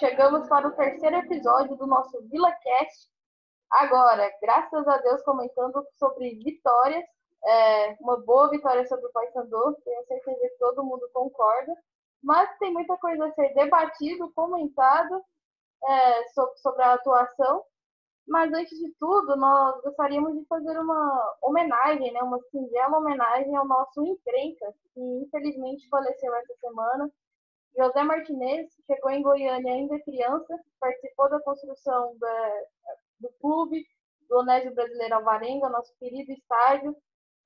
Chegamos para o terceiro episódio do nosso VilaCast. Agora, graças a Deus, comentando sobre vitórias. É, uma boa vitória sobre o Paysandu, tenho certeza que todo mundo concorda. Mas tem muita coisa a ser debatido, comentado é, sobre, sobre a atuação. Mas antes de tudo, nós gostaríamos de fazer uma homenagem, né, uma singela homenagem ao nosso encrenca, que infelizmente faleceu essa semana. José Martinez chegou em Goiânia ainda criança, participou da construção da, do clube, do Onésio Brasileiro Alvarenga, nosso querido estádio,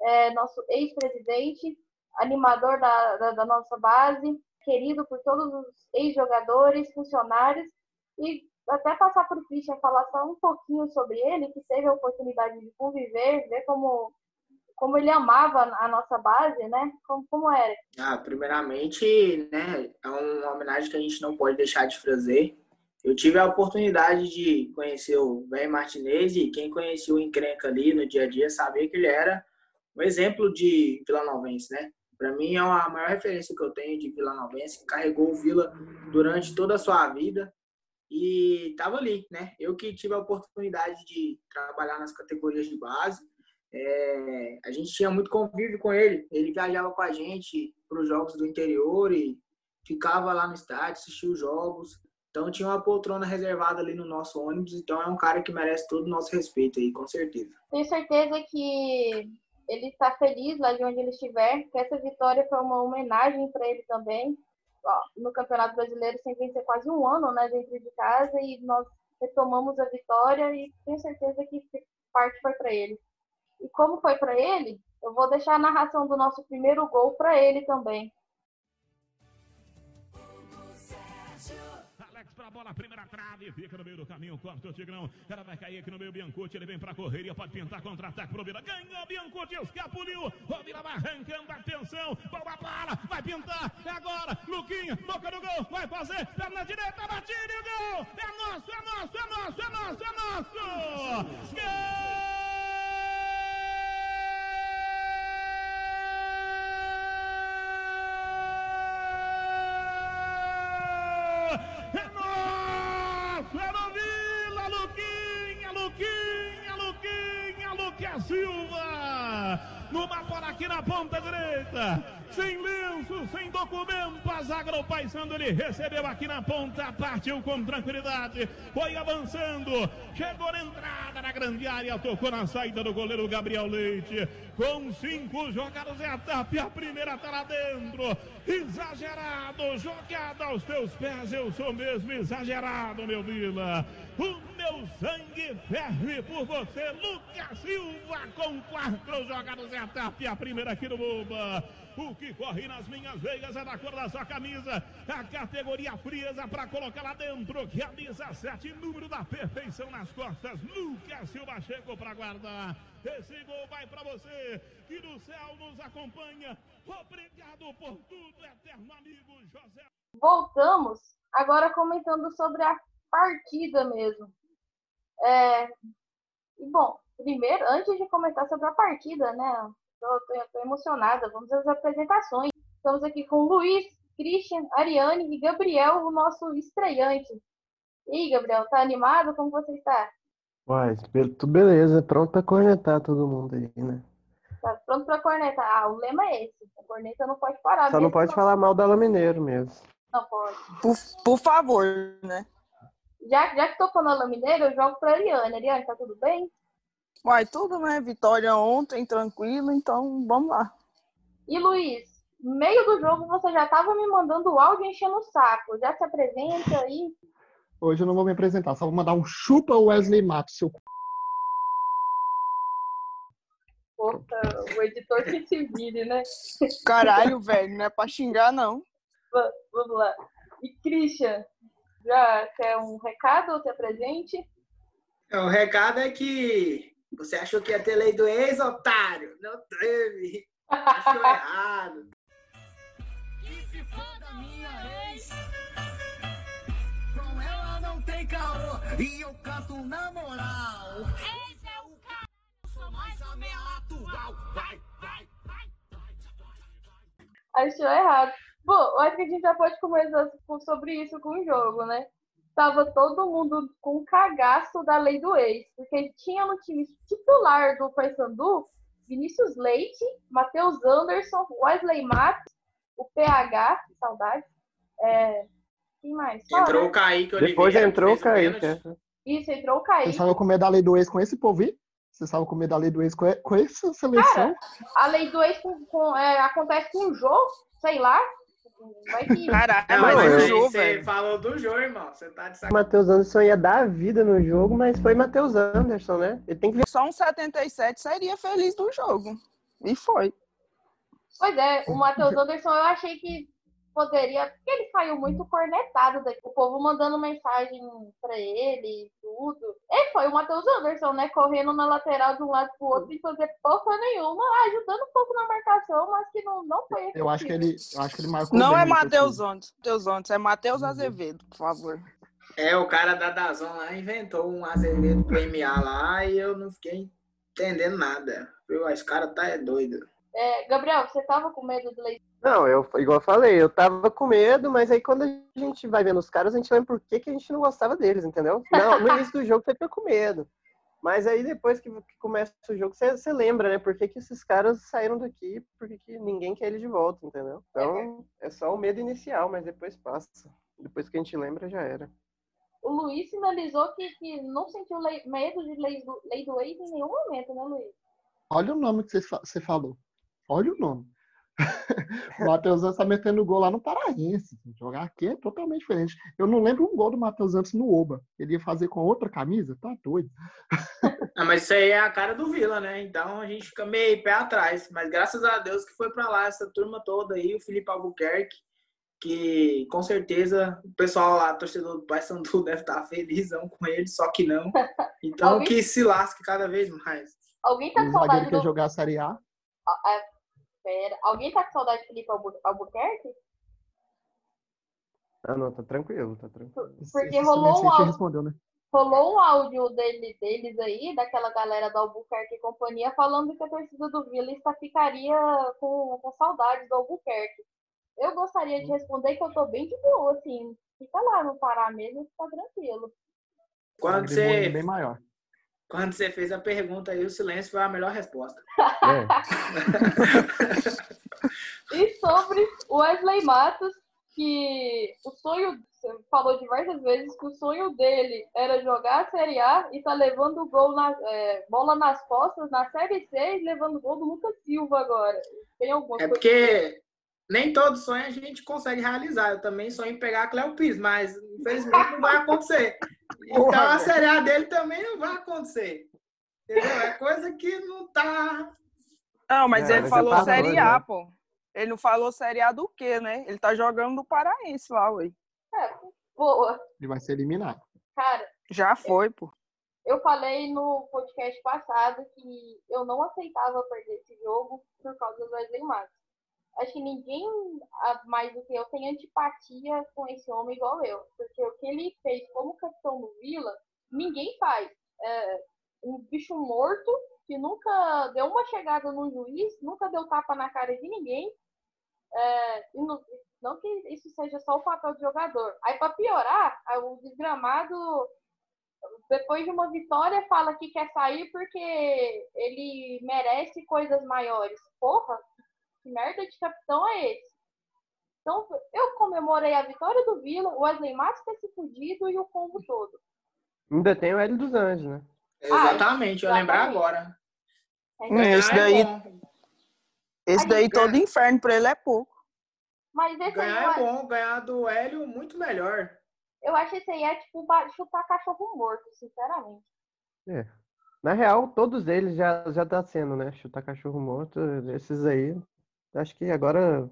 é, nosso ex-presidente, animador da, da, da nossa base, querido por todos os ex-jogadores, funcionários, e até passar por Christian falar só um pouquinho sobre ele, que teve a oportunidade de conviver, ver como, como ele amava a nossa base, né? Como, como era? Ah, primeiramente, né, é uma homenagem que a gente não pode deixar de fazer. Eu tive a oportunidade de conhecer o Ben Martinez e quem conhecia o Encrenca ali no dia a dia sabia que ele era um exemplo de vilanovense, né? Para mim é a maior referência que eu tenho de vilanovense, carregou o Vila durante toda a sua vida, e estava ali, né? Eu que tive a oportunidade de trabalhar nas categorias de base, é, a gente tinha muito convívio com ele. Ele viajava com a gente para os jogos do interior e ficava lá no estádio, assistia os jogos. Então tinha uma poltrona reservada ali no nosso ônibus. Então é um cara que merece todo o nosso respeito aí, com certeza. Tenho certeza que ele está feliz lá de onde ele estiver, que essa vitória foi uma homenagem para ele também no Campeonato Brasileiro sem vencer quase um ano, né, dentro de casa e nós retomamos a vitória e tenho certeza que parte foi para ele. E como foi para ele, eu vou deixar a narração do nosso primeiro gol para ele também. pra bola, primeira trave, fica no meio do caminho, corta o Tigrão, ela vai cair aqui no meio, Biancuti, ele vem pra correria, pode pintar contra-ataque pro Vila, ganhou Biancuti, escapuliu, o Vila vai arrancando, atenção, bola, vai pintar, é agora, Luquinha, boca do gol, vai fazer, perna direita, batida e gol, é nosso, é nosso, é nosso, é nosso, é nosso, gol! Numa bola aqui na ponta direita. Sem lenço, sem documento. A zaga do ele recebeu aqui na ponta. Partiu com tranquilidade. Foi avançando. Chegou na entrada na grande área. Tocou na saída do goleiro Gabriel Leite. Com cinco jogados é a tapa. A primeira tá lá dentro. Exagerado. Jogada aos teus pés. Eu sou mesmo exagerado, meu Vila. O meu sangue ferve por você, Lucas Silva, com quatro jogadas é a tapa a primeira aqui no Boba. O que corre nas minhas veias é da cor da sua camisa. A categoria frieza para colocar lá dentro. Camisa 7, número da perfeição nas costas. Lucas Silva chegou para guardar. Esse gol vai para você que do céu nos acompanha. Obrigado por tudo, eterno amigo José. Voltamos agora comentando sobre a partida mesmo. É, e bom, primeiro, antes de comentar sobre a partida, né? Tô emocionada. Vamos às apresentações. Estamos aqui com Luiz, Christian, Ariane e Gabriel, o nosso estreante. E aí, Gabriel, tá animado? Como você está? Uai, tudo beleza, pronto para cornetar todo mundo aí, né? Tá pronto para cornetar. Ah, o lema é esse. A corneta não pode parar. Só não pode falar mal da Mineiro mesmo. Não pode. Por, por favor, né? Já, já que tocou na Lamineira, eu jogo pra Ariane. Ariane, tá tudo bem? Uai, tudo, né? Vitória ontem, tranquilo, então vamos lá. E Luiz, meio do jogo você já tava me mandando áudio enchendo o saco. Já se apresenta aí. Hoje eu não vou me apresentar, só vou mandar um chupa Wesley Matos, seu Puta, o editor que se vire, né? Caralho, velho, não é pra xingar, não. Vamos lá. E Christian, já quer um recado ou ter presente? É, o recado é que você achou que ia ter lei do ex, otário? Não teve. Achou errado. Que se foda minha ex. Com ela não tem caô. E eu canto na moral. Esse é o cara. Sou mais a minha atual. Vai, vai, vai, vai, vai. Achou errado. Bom, eu acho que a gente já pode começar sobre isso com o jogo, né? Tava todo mundo com um cagaço da lei do ex, porque tinha no time titular do Paysandu Vinícius Leite, Matheus Anderson, Wesley Matos, o PH, que saudade. É, quem mais? Fala, Entrou né? o Kaique Oliveira. Depois entrou o Kaique. é. Isso, entrou o Você Kaique. estava com medo da lei do ex com esse povo aí? Você estava com medo da lei do ex com, com essa seleção? A lei do ex com, com- é, acontece com o jogo, sei lá. Vai que. Caralho, Não, mas eu- o jogo, você velho. falou do jogo, irmão. Você tá de O sacanagem. Matheus Anderson ia dar a vida no jogo, mas foi Matheus Anderson, né? Ele tem que ver. Só um 77 seria feliz do jogo. E foi. Pois é, o Matheus Anderson eu achei que poderia. Porque ele saiu muito cornetado daqui. O povo mandando mensagem pra ele e tudo. E foi o Matheus Anderson, né? Correndo na lateral de um lado pro outro sem fazer porra nenhuma, ajudando um pouco na marcação, mas que não, não foi Eu acho que ele, eu acho que ele marcou Não bem é terceiro. Matheus Ontes. Matheus Ontes, é Matheus Azevedo, por favor. É, o cara da Dazon lá inventou um Azevedo pro MA lá e eu não fiquei entendendo nada. Viu? Esse cara tá é doido. É, Gabriel, você tava com medo do Leite? Não, eu, igual eu falei, eu tava com medo, mas aí quando a gente vai vendo os caras, a gente lembra por que, que a gente não gostava deles, entendeu? Não, no início do jogo você fica com medo. Mas aí depois que, que começa o jogo, você, você lembra, né? Por que, que esses caras saíram daqui, por que, que ninguém quer eles de volta, entendeu? Então, é só o medo inicial, mas depois passa. Depois que a gente lembra, já era. O Luiz sinalizou que, que não sentiu lei- medo de lei do, lei do ex em nenhum momento, né, Luiz? Olha o nome que você, você falou. Olha o nome. O Matheus Antes tá metendo gol lá no Paraense. Jogar aqui é totalmente diferente. Eu não lembro um gol do Matheus Antes no Oba. Ele ia fazer com outra camisa? Tá doido. Ah, mas isso aí é a cara do Vila, né? Então a gente fica meio pé atrás. Mas graças a Deus que foi pra lá essa turma toda aí, o Felipe Albuquerque, que com certeza o pessoal lá, torcedor do Paysandu, deve estar felizão com ele, só que não. Então Alguém- que se lasque cada vez mais. Alguém tá com saudade quer do. jogar a Série A. Ah, ah, Pera. Alguém tá com saudade de Felipe Albu- Albuquerque? Ah, não, tá tranquilo, tá tranquilo. Porque Esse rolou um áudio. respondeu, né? Rolou um áudio dele, deles aí, daquela galera do Albuquerque e companhia, falando que a torcida do Vila está ficaria com, com saudades do Albuquerque. Eu gostaria de responder que eu tô bem de boa, assim. Fica lá no Pará mesmo, fica tranquilo. Quando Ele é você, bem maior. Quando você fez a pergunta aí, o silêncio foi a melhor resposta. É. E sobre o Wesley Matos, que o sonho, você falou diversas vezes que o sonho dele era jogar a Série A e tá levando gol na, é, bola nas costas na Série C e levando gol do Lucas Silva agora. Tem alguma É coisa? porque nem todo sonho a gente consegue realizar. Eu também sonho em pegar a Cleo Pires, mas infelizmente não vai acontecer. Então a Série A dele também não vai acontecer. Entendeu? É coisa que não tá. Não, mas É, ele mas falou já tá Série doido, A, né? pô. Ele não falou Série A do quê, né? Ele tá jogando no Paraense lá, ué. É, boa. Ele vai ser eliminado. Cara, Já foi, pô. eu falei no podcast passado que eu não aceitava perder esse jogo por causa do Wesley Matos. Acho que ninguém mais do que eu tem antipatia com esse homem igual eu. Porque o que ele fez como capitão do Vila, ninguém faz. É, um bicho morto que nunca deu uma chegada no juiz, nunca deu tapa na cara de ninguém. É, não, não que isso seja só o papel do jogador. Aí, para piorar, o desgramado depois de uma vitória, fala que quer sair porque ele merece coisas maiores. Porra, que merda de capitão é esse? Então, eu comemorei a vitória do Vila, o Wesley Matos ter se fudido e o combo todo. Ainda tem o Hélio dos Anjos, né? Exatamente, eu lembrar agora. Hum, esse é daí, esse daí todo inferno pra ele é pouco. Mas esse aí, Ganhar é bom, ganhar do Hélio muito melhor. eu acho esse aí é tipo chutar cachorro morto, sinceramente. Na real, todos eles já, já tá sendo, né? Chutar cachorro morto, esses aí. Acho que agora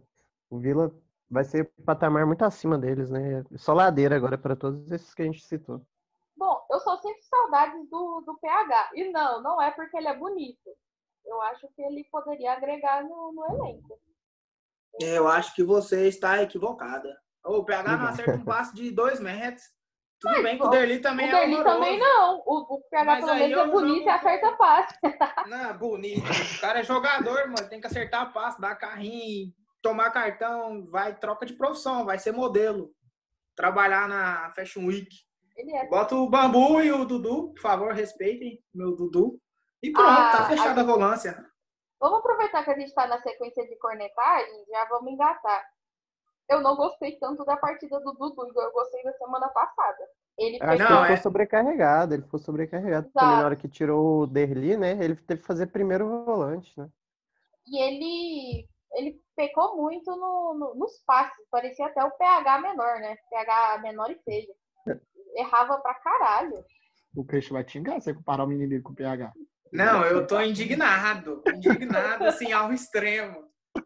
o Vila vai ser patamar muito acima deles, né? Só ladeira agora para todos esses que a gente citou. Bom, eu só sinto saudades do, do PH. E não, não é porque ele é bonito. Eu acho que ele poderia agregar no, no elenco. Eu acho que você está equivocada. O PH não acerta um passe de dois metros. Tudo bem que o Derli também o é Derli horroroso. também não. O, o PH Mas pelo menos é bonito e acerta passe. Não, bonito. O cara é jogador, mano. Tem que acertar passe, dar carrinho. tomar cartão, vai troca de profissão, vai ser modelo. Trabalhar na Fashion Week. Ele é. Bota o Bambu e o Dudu, por favor, respeitem meu Dudu. E pronto, Ah, tá fechada a a- volância. Vamos aproveitar que a gente está na sequência de cornetagem, já vamos engatar. Eu não gostei tanto da partida do Dudu, igual eu gostei da semana passada. Ele acho pegou- que Não, ele ficou é- sobrecarregado, ele ficou sobrecarregado. Exato. Também na hora que tirou o Derli, né? Ele teve que fazer primeiro volante, né? E ele, ele pecou muito no, no- nos passes. Parecia até o PH menor, né? PH menor e feio. Errava pra caralho. O Christian vai te xingar se você comparar o menino com o PH. Não, eu tô indignado. Indignado, assim, ao extremo.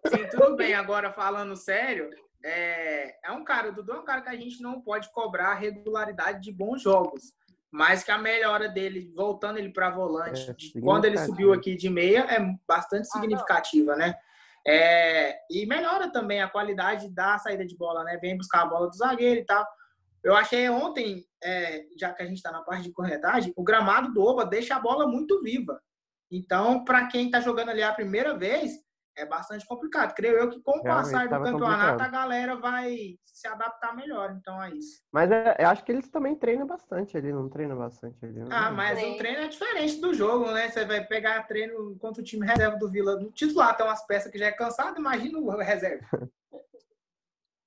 Sim, tudo bem. Agora, falando sério, é, é um cara, o Dudu é um cara que a gente não pode cobrar a regularidade de bons jogos. Mas que a melhora dele, voltando ele para volante, É, de quando ele subiu aqui de meia, é bastante Ah, significativa, né? É, e melhora também a qualidade da saída de bola, né? Vem buscar a bola do zagueiro e tal. Eu achei ontem, é, já que a gente está na parte de corretagem, o gramado do Oba deixa a bola muito viva. Então, para quem está jogando ali a primeira vez, é bastante complicado. Creio eu que com o Realmente passar do campeonato, complicado. a galera vai se adaptar melhor. Então, é isso. Mas é, eu acho que eles também treinam bastante ali, não treinam bastante ali. né? Ah, mas o treino é diferente do jogo, né? Você vai pegar treino contra o time reserva do Vila. No titular tem umas peças que já é cansado, imagina o reserva.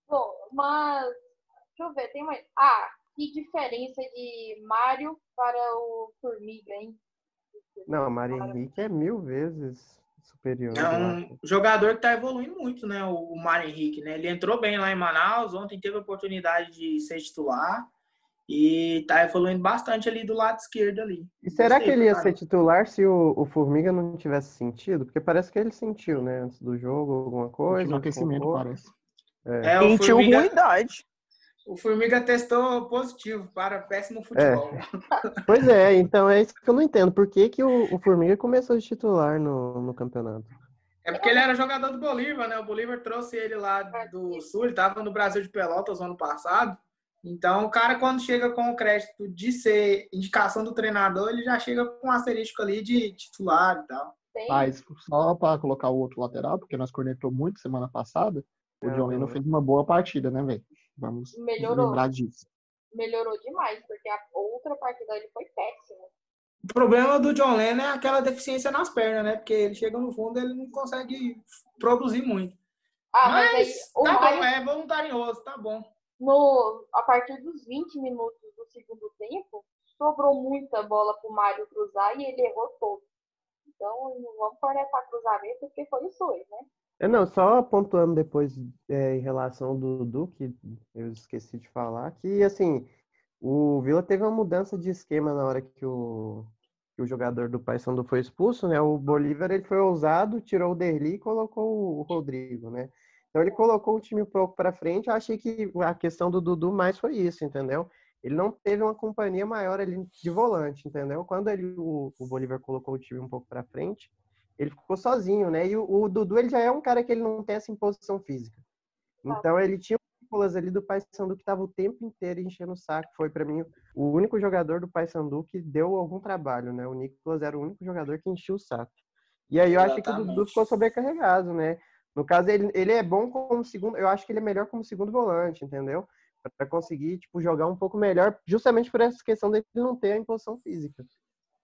Bom, mas. Deixa eu ver, tem mais. Ah, que diferença de Mário para o Formiga, hein? Não, Mário Henrique é mil vezes superior. É um jogador que está evoluindo muito, né? O Mário Henrique, né? Ele entrou bem lá em Manaus, ontem teve a oportunidade de ser titular e tá evoluindo bastante ali do lado esquerdo ali. E será Gostei, que ele ia cara. ser titular se o, o Formiga não tivesse sentido? Porque parece que ele sentiu, né? Antes do jogo, alguma coisa. no aquecimento, parece. É, o Sentiu Formiga, ruindade. O Formiga testou positivo para péssimo futebol. Pois é, então é isso que eu não entendo. Por que, que o, o Formiga começou de titular no, no campeonato? É porque ele era jogador do Bolívar, né? O Bolívar trouxe ele lá do Sul, ele estava no Brasil de Pelotas ano passado. Então, o cara, quando chega com o crédito de ser indicação do treinador, ele já chega com um asterisco ali de titular e tal. Mas só para colocar o outro lateral, porque nós cornetou muito semana passada, o É, John Lennon fez uma boa partida, né, velho? Vamos Melhorou. lembrar disso. Melhorou demais, porque a outra partida dele foi péssima. O problema do John Lennon é aquela deficiência nas pernas, né? Porque ele chega no fundo ele não consegue produzir muito. Ah, mas, aí Mas o tá bom, é voluntarioso, tá bom. no, a partir dos 20 minutos do segundo tempo, sobrou muita bola pro Mário cruzar e ele errou todo. Então, não vamos cornetar cruzamento, porque foi os dois, né? É, não, só pontuando depois é, em relação do Dudu, que eu esqueci de falar, que assim, o Vila teve uma mudança de esquema na hora que o, que o jogador do Paysandu foi expulso, né? O Bolívar ele foi ousado, tirou o Derli e colocou o Rodrigo, né? Então ele colocou o time um pouco para frente. Eu achei que a questão do Dudu mais foi isso, entendeu? Ele não teve uma companhia maior ali de volante, entendeu? Quando ele, o, o Bolívar colocou o time um pouco para frente, ele ficou sozinho, né? E o, o Dudu ele já é um cara que ele não tem essa imposição física. Então ele tinha o Nicolas ali do Paysandu que estava o tempo inteiro enchendo o saco. Foi para mim o único jogador do Paysandu que deu algum trabalho, né? O Nicolas era o único jogador que enchia o saco. E aí eu achei que o Dudu ficou sobrecarregado, né? No caso ele, ele é bom como segundo, eu acho que ele é melhor como segundo volante, entendeu? Para conseguir tipo jogar um pouco melhor, justamente por essa questão dele não ter a imposição física.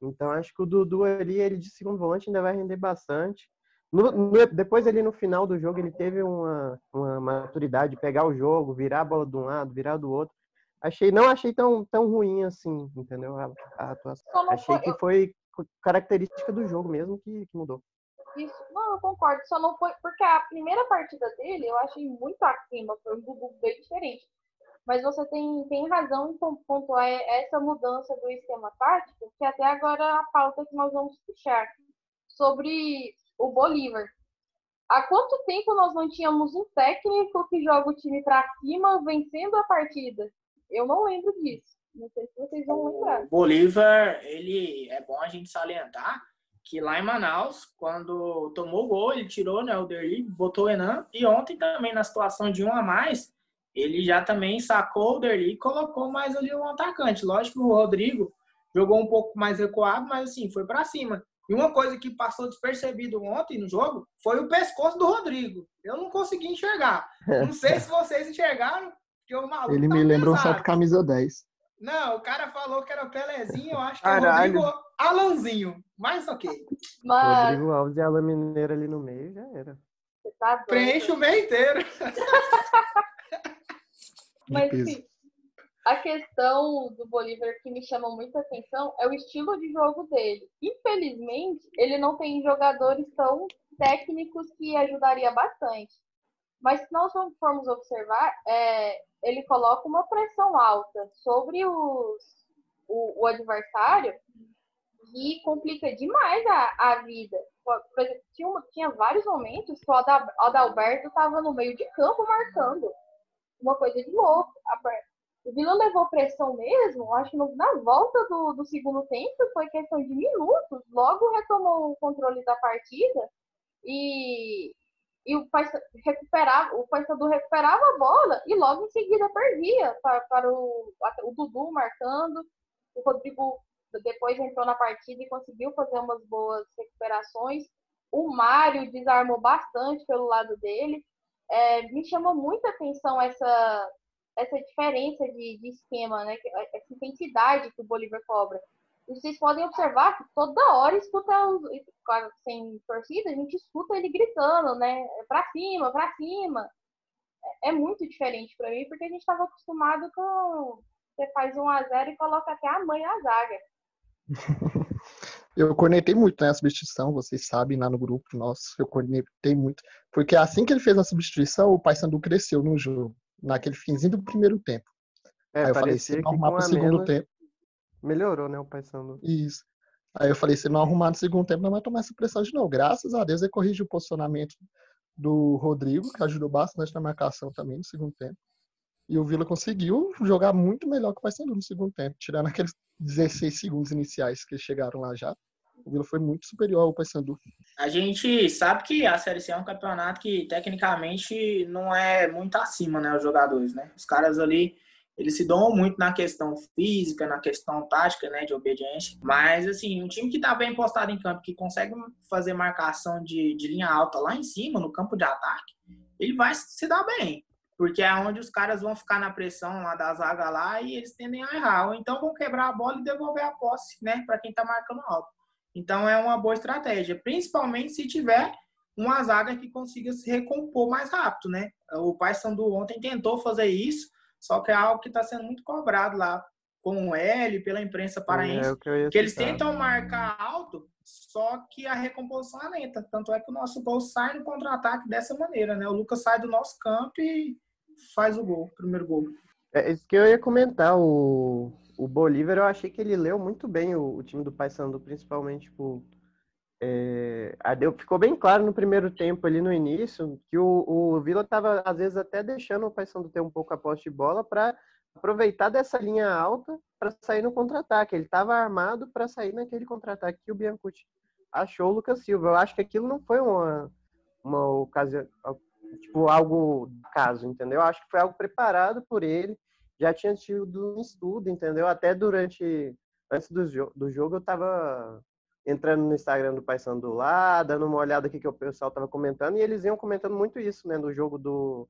Então acho que o Dudu ali, ele de segundo volante ainda vai render bastante. No- no- depois ali no final do jogo ele teve uma, uma maturidade de pegar o jogo, virar a bola de um lado, virar do outro. Achei, não achei tão, tão ruim assim, entendeu? A, a atuação. Só Achei foi, que foi característica do jogo mesmo que, que mudou. Isso, não, eu concordo. Só não foi. Porque a primeira partida dele eu achei muito acima, foi um Dudu bem diferente. Mas você tem, tem razão em pon- pontuar essa mudança do esquema tático, que até agora é a pauta que nós vamos puxar sobre o Bolívar. Há quanto tempo nós não tínhamos um técnico que joga o time para cima vencendo a partida? Eu não lembro disso. Não sei se vocês vão lembrar. O Bolívar, ele é bom a gente salientar que lá em Manaus, quando tomou o gol, ele tirou né, o Derli, botou o Enan, e ontem também na situação de um a mais, ele já também sacou o Derli e colocou mais ali um atacante. Lógico que o Rodrigo jogou um pouco mais recuado, mas assim, foi para cima. E uma coisa que passou despercebido ontem no jogo foi o pescoço do Rodrigo. Eu não consegui enxergar. Não sei se vocês enxergaram, porque o maluco Ele tá me lembra um certo camisa 10. Não, o cara falou que era o Pelezinho, eu acho que Caralho. é o Rodrigo Alanzinho. Mas ok. Mas Rodrigo Alves e Alan Mineiro ali no meio já era. você tá. Preenche o meio inteiro. Mas peso. enfim, a questão do Bolívar que me chama muita atenção é o estilo de jogo dele. Infelizmente, ele não tem jogadores tão técnicos que ajudaria bastante. Mas se nós formos observar, é, ele coloca uma pressão alta sobre os, o, o adversário e complica demais a, a vida. Por exemplo, tinha, tinha vários momentos que o Ada- Adalberto estava no meio de campo marcando uma coisa de louco. O Vila levou pressão mesmo, acho que na volta do, do segundo tempo foi questão de minutos, logo retomou o controle da partida e, e o recuperava, o Paysandu recuperava a bola e logo em seguida perdia para, para o, o Dudu marcando, o Rodrigo depois entrou na partida e conseguiu fazer umas boas recuperações. O Mário desarmou bastante pelo lado dele é, me chamou muita atenção essa, essa diferença de, de esquema, né? Essa intensidade que o Bolívar cobra. E vocês podem observar que toda hora escuta, sem torcida, a gente escuta ele gritando, né? Pra cima, pra cima. É, é muito diferente pra mim, porque a gente estava acostumado com. Você faz 1 a 0 e coloca até a mãe na zaga. Eu cornetei muito né, a substituição, vocês sabem, lá no grupo nosso, eu cornetei muito. Porque assim que ele fez a substituição, o Paysandu cresceu no jogo, naquele finzinho do primeiro tempo. É, Aí eu falei, se não arrumar pro segundo menos tempo, melhorou, né, o Paysandu. isso. Aí eu falei, se não arrumar no segundo tempo, não vai tomar essa pressão de novo. Graças a Deus ele corrigiu o posicionamento do Rodrigo, que ajudou bastante na marcação também no segundo tempo. E o Vila conseguiu jogar muito melhor que o Paysandu no segundo tempo, tirando aqueles 16 segundos iniciais que chegaram lá já. O Vila foi muito superior ao Paysandu. A gente sabe que a Série C é um campeonato que tecnicamente não é muito acima, né, os jogadores, né? Os caras ali, eles se doam muito na questão física, na questão tática, né, de obediência. Mas, assim, um time que tá bem postado em campo, que consegue fazer marcação de, de linha alta lá em cima, no campo de ataque, ele vai se dar bem. Porque é onde os caras vão ficar na pressão lá da zaga lá e eles tendem a errar. Ou então vão quebrar a bola e devolver a posse, né, para quem tá marcando alto. Então é uma boa estratégia, principalmente se tiver uma zaga que consiga se recompor mais rápido, né? O Paysandu ontem tentou fazer isso, só que é algo que está sendo muito cobrado lá com o L pela imprensa paraense, É que que eles tentam marcar alto, só que a recomposição é lenta. Tanto é que o nosso gol sai no contra-ataque dessa maneira, né? O Lucas sai do nosso campo e faz o gol, o primeiro gol. É isso que eu ia comentar. O, o Bolívar, eu achei que ele leu muito bem o, o time do Paysandu, principalmente, tipo, é, ficou bem claro no primeiro tempo ali no início que o, o Vila estava às vezes até deixando o Paysandu ter um pouco a posse de bola para aproveitar dessa linha alta para sair no contra-ataque. Ele estava armado para sair naquele contra-ataque que o Biancucci achou o Lucas Silva. Eu acho que aquilo não foi uma, uma ocasião, tipo, algo do caso, entendeu? Eu acho que foi algo preparado por ele. Já tinha tido um estudo, entendeu? Até durante, antes do, do jogo, eu tava entrando no Instagram do Paysandu lá, dando uma olhada aqui que o pessoal tava comentando, e eles iam comentando muito isso, né, no jogo do,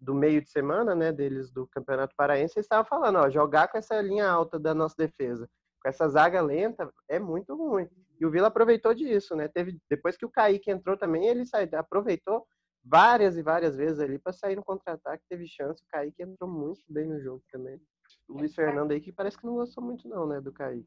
do meio de semana, né, deles do Campeonato Paraense, eles estavam falando, ó, jogar com essa linha alta da nossa defesa, com essa zaga lenta, é muito ruim. E o Vila aproveitou disso, né? Teve depois que o Kaique entrou também, ele saiu, aproveitou várias e várias vezes ali para sair no contra-ataque, teve chance, o Kaique entrou muito bem no jogo também. O Luiz Fernando aí que parece que não gostou muito não, né, do Kaique.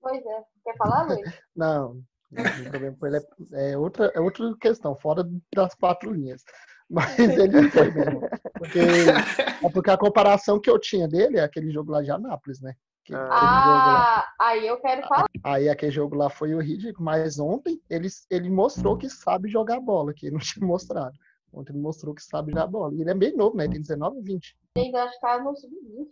Pois é. Quer falar, Luiz? Não, o problema com ele é, é outra, é outra questão, fora das quatro linhas. Mas ele foi mesmo. Porque, é porque a comparação que eu tinha dele é aquele jogo lá de Anápolis, né? Que- Ah. aí eu quero falar. Aí aquele jogo lá foi o ridículo, mas ontem ele, ele mostrou que sabe jogar bola, que não tinha mostrado. Ontem ele mostrou que sabe jogar bola. E ele é bem novo, né? Ele tem 19, 20. Ainda acho que tá no sub-20.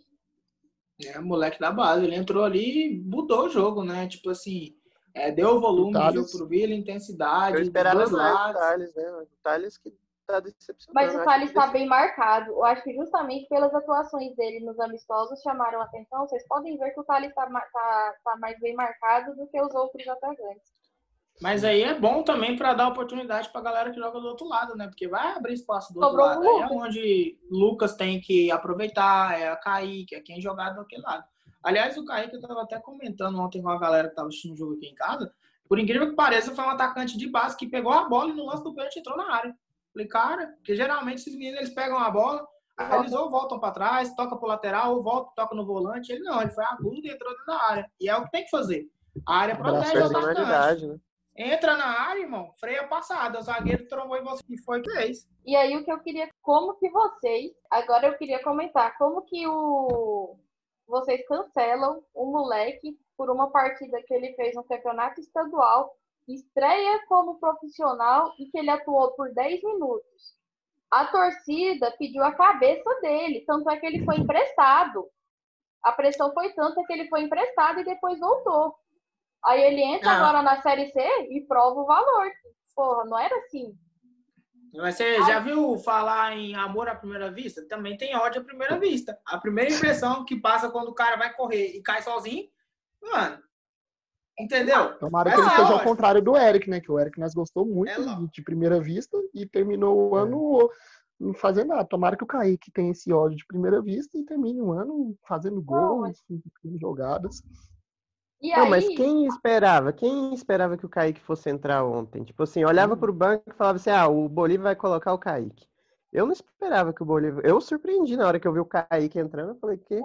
É, moleque da base. Ele entrou ali e mudou o jogo, né? Tipo assim, é, deu volume do jogo pro Vila, intensidade, Eu esperava dois lados. Thales, né? O Thales que tá decepcionando. Mas o Thales está bem marcado. Eu acho que justamente pelas atuações dele nos amistosos chamaram a atenção. Vocês podem ver que o Thales está tá, tá mais bem marcado do que os outros atacantes. Mas aí é bom também para dar oportunidade pra galera que joga do outro lado, né? Porque vai abrir espaço do outro Sobrou lado. o Aí é onde Lucas tem que aproveitar, é a Kaique, é quem jogar do aquele lado. Aliás, o Kaique eu tava até comentando ontem com a galera que tava assistindo o jogo aqui em casa. Por incrível que pareça, foi um atacante de base que pegou a bola e no lance do pênalti entrou na área. Falei, cara, porque geralmente esses meninos eles pegam a bola, aí eles ou voltam para trás, toca pro lateral, ou volta, toca no volante. Ele não, ele foi agudo e entrou dentro da área. E é o que tem que fazer. A área protege o atacante. Personalidade, né? Entra na área, irmão, freia passada. O zagueiro trombou em você e foi fez. E aí o que eu queria, como que vocês, agora eu queria comentar, como que o vocês cancelam o moleque por uma partida que ele fez no campeonato estadual, estreia como profissional e que ele atuou por 10 minutos. A torcida pediu a cabeça dele, tanto é que ele foi emprestado. A pressão foi tanta que ele foi emprestado e depois voltou. Aí ele entra Ah. agora na Série C e prova o valor. Porra, não era assim. Mas você já viu falar em amor à primeira vista? Também tem ódio à primeira vista. A primeira impressão que passa quando o cara vai correr e cai sozinho, mano. Entendeu? Tomara É que ele seja ao contrário do Eric, né? Que o Eric nós gostou muito É de primeira vista e terminou o ano não fazendo nada. Tomara que o Kaique tenha esse ódio de primeira vista e termine o ano fazendo gols, jogadas. E Não, aí, mas quem esperava? Quem esperava que o Kaique fosse entrar ontem? Tipo assim, olhava pro banco e falava assim: ah, o Bolívar vai colocar o Kaique. Eu não esperava que o Bolívar. Eu surpreendi na hora que eu vi o Kaique entrando. Eu falei que. eu,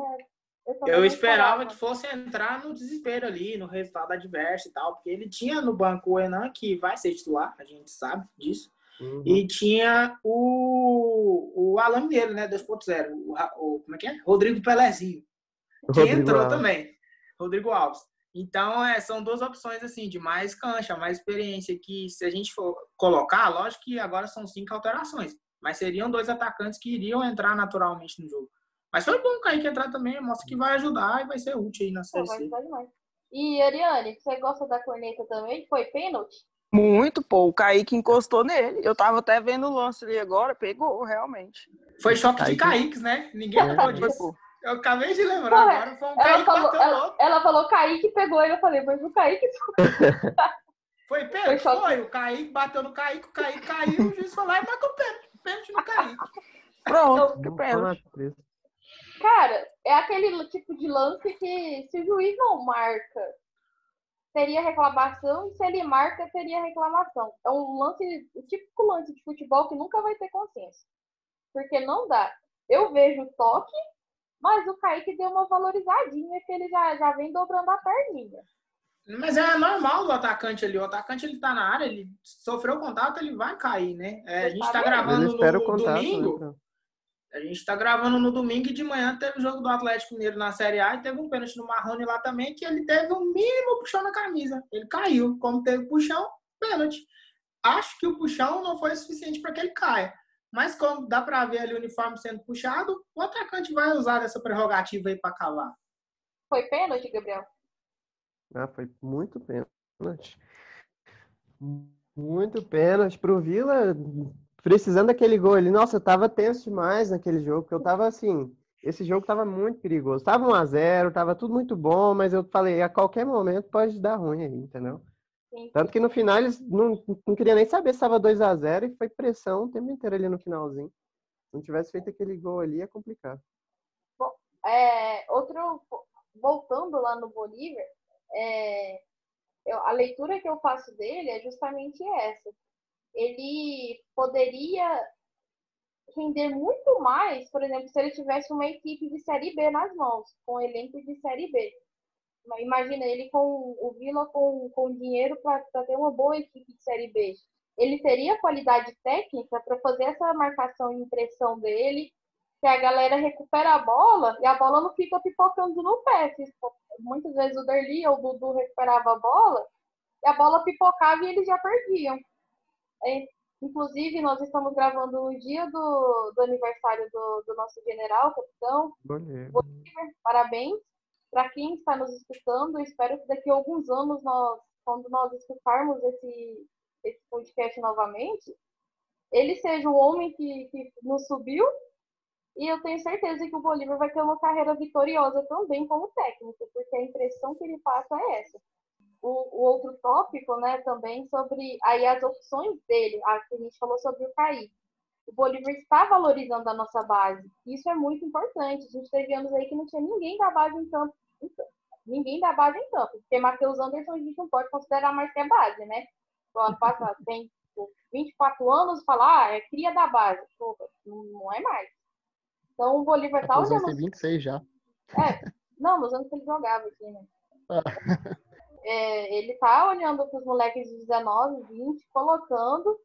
também Eu não esperava que fosse entrar no desespero ali, no resultado adverso e tal, porque ele tinha no banco o Enan, que vai ser titular, a gente sabe disso. Uhum. E tinha o, o Alan Mineiro, né? 2.0. O, o- como é que é? Rodrigo Pelezinho. Que Rodrigo entrou Alves. também. Rodrigo Alves. Então, é, são duas opções, assim, de mais cancha, mais experiência, que se a gente for colocar, lógico que agora são cinco alterações, mas seriam dois atacantes que iriam entrar naturalmente no jogo. Mas foi bom o Kaique entrar também, mostra que vai ajudar e vai ser útil aí na Série C. E Ariane, você gosta da corneta também? Foi pênalti? Muito, pô. O Kaique encostou nele. Eu tava até vendo o lance ali agora, pegou, realmente. Foi choque de Kaique- Kaiques, né? Ninguém lembrou Foi, disso. Eu acabei de lembrar Porra, agora, foi um Ela Kaique falou, bateu ela, louco. ela falou Kaique pegou ele. Eu falei, mas o Kaique. Foi pênalti? Foi choque. Foi. O Kaique bateu no Kaique, o Kaique caiu, o juiz foi lá e marcou pênalti. Pênalti no Kaique. Pronto, que Vamos pênalti. Cara, é aquele tipo de lance que se o juiz não marca, teria reclamação, e se ele marca, teria reclamação. É um lance, o típico lance de futebol que nunca vai ter consenso. Porque não dá. Eu vejo o toque, mas o Kaique deu uma valorizadinha que ele já, já vem dobrando a perninha. Mas é normal do atacante ali. O atacante ele tá na área, ele sofreu contato, ele vai cair, né? É, a gente tá Mas Mas gravando o no contato. domingo. Né, A gente tá gravando no domingo e de manhã teve o jogo do Atlético Mineiro na Série A e teve um pênalti no Marrone lá também que ele teve um mínimo puxão na camisa. Ele caiu. Como teve puxão, pênalti. Acho que o puxão não foi suficiente para que ele caia. Mas como dá para ver ali o uniforme sendo puxado, o atacante vai usar essa prerrogativa aí para cavar. Foi pênalti, Gabriel? Ah, foi muito pênalti. Muito pênalti pro Vila, precisando daquele gol ali. Nossa, eu tava tenso demais naquele jogo, porque eu tava assim, esse jogo tava muito perigoso. Tava 1 a 0, tava tudo muito bom, mas eu falei, a qualquer momento pode dar ruim aí, entendeu? Sim. Tanto que no final eles não, não queria nem saber se tava 2 a 0 e foi pressão o tempo inteiro ali no finalzinho. Se não tivesse feito aquele gol ali, é complicado. É, outro, voltando lá no Bolívar, é, eu- a leitura que eu faço dele é justamente essa. Ele poderia render muito mais, por exemplo, se ele tivesse uma equipe de Série B nas mãos, com um elenco de Série B. Imagina ele com o Vila com, com dinheiro para ter uma boa equipe de Série B. Ele teria qualidade técnica para fazer essa marcação e impressão dele, que a galera recupera a bola e a bola não fica pipocando no pé. Muitas vezes o Derli ou o Dudu recuperava a bola e a bola pipocava e eles já perdiam. É, inclusive, nós estamos gravando no dia do, do aniversário do, do nosso general, capitão. Goleiro. Parabéns. Para quem está nos escutando, espero que daqui a alguns anos, nós, quando nós escutarmos esse, esse podcast novamente, ele seja o homem que, que nos subiu e eu tenho certeza que o Bolívar vai ter uma carreira vitoriosa também como técnico, porque a impressão que ele passa é essa. o, o outro tópico, né, também sobre aí as opções dele, a que a gente falou sobre o Kaique. O Bolívar está valorizando a nossa base. Isso é muito importante. A gente teve anos aí que não tinha ninguém da base em campo. em campo. Ninguém da base em campo. Porque Matheus Anderson a gente não pode considerar mais que é base, né? O ano passado tem tipo, 24 anos falar, ah, é cria da base. Pô, não, é mais. Então o Bolívar está olhando. tem 26 já. É, não, nos anos que ele jogava aqui, né? É, ele tá olhando para os moleques de 19, 20, colocando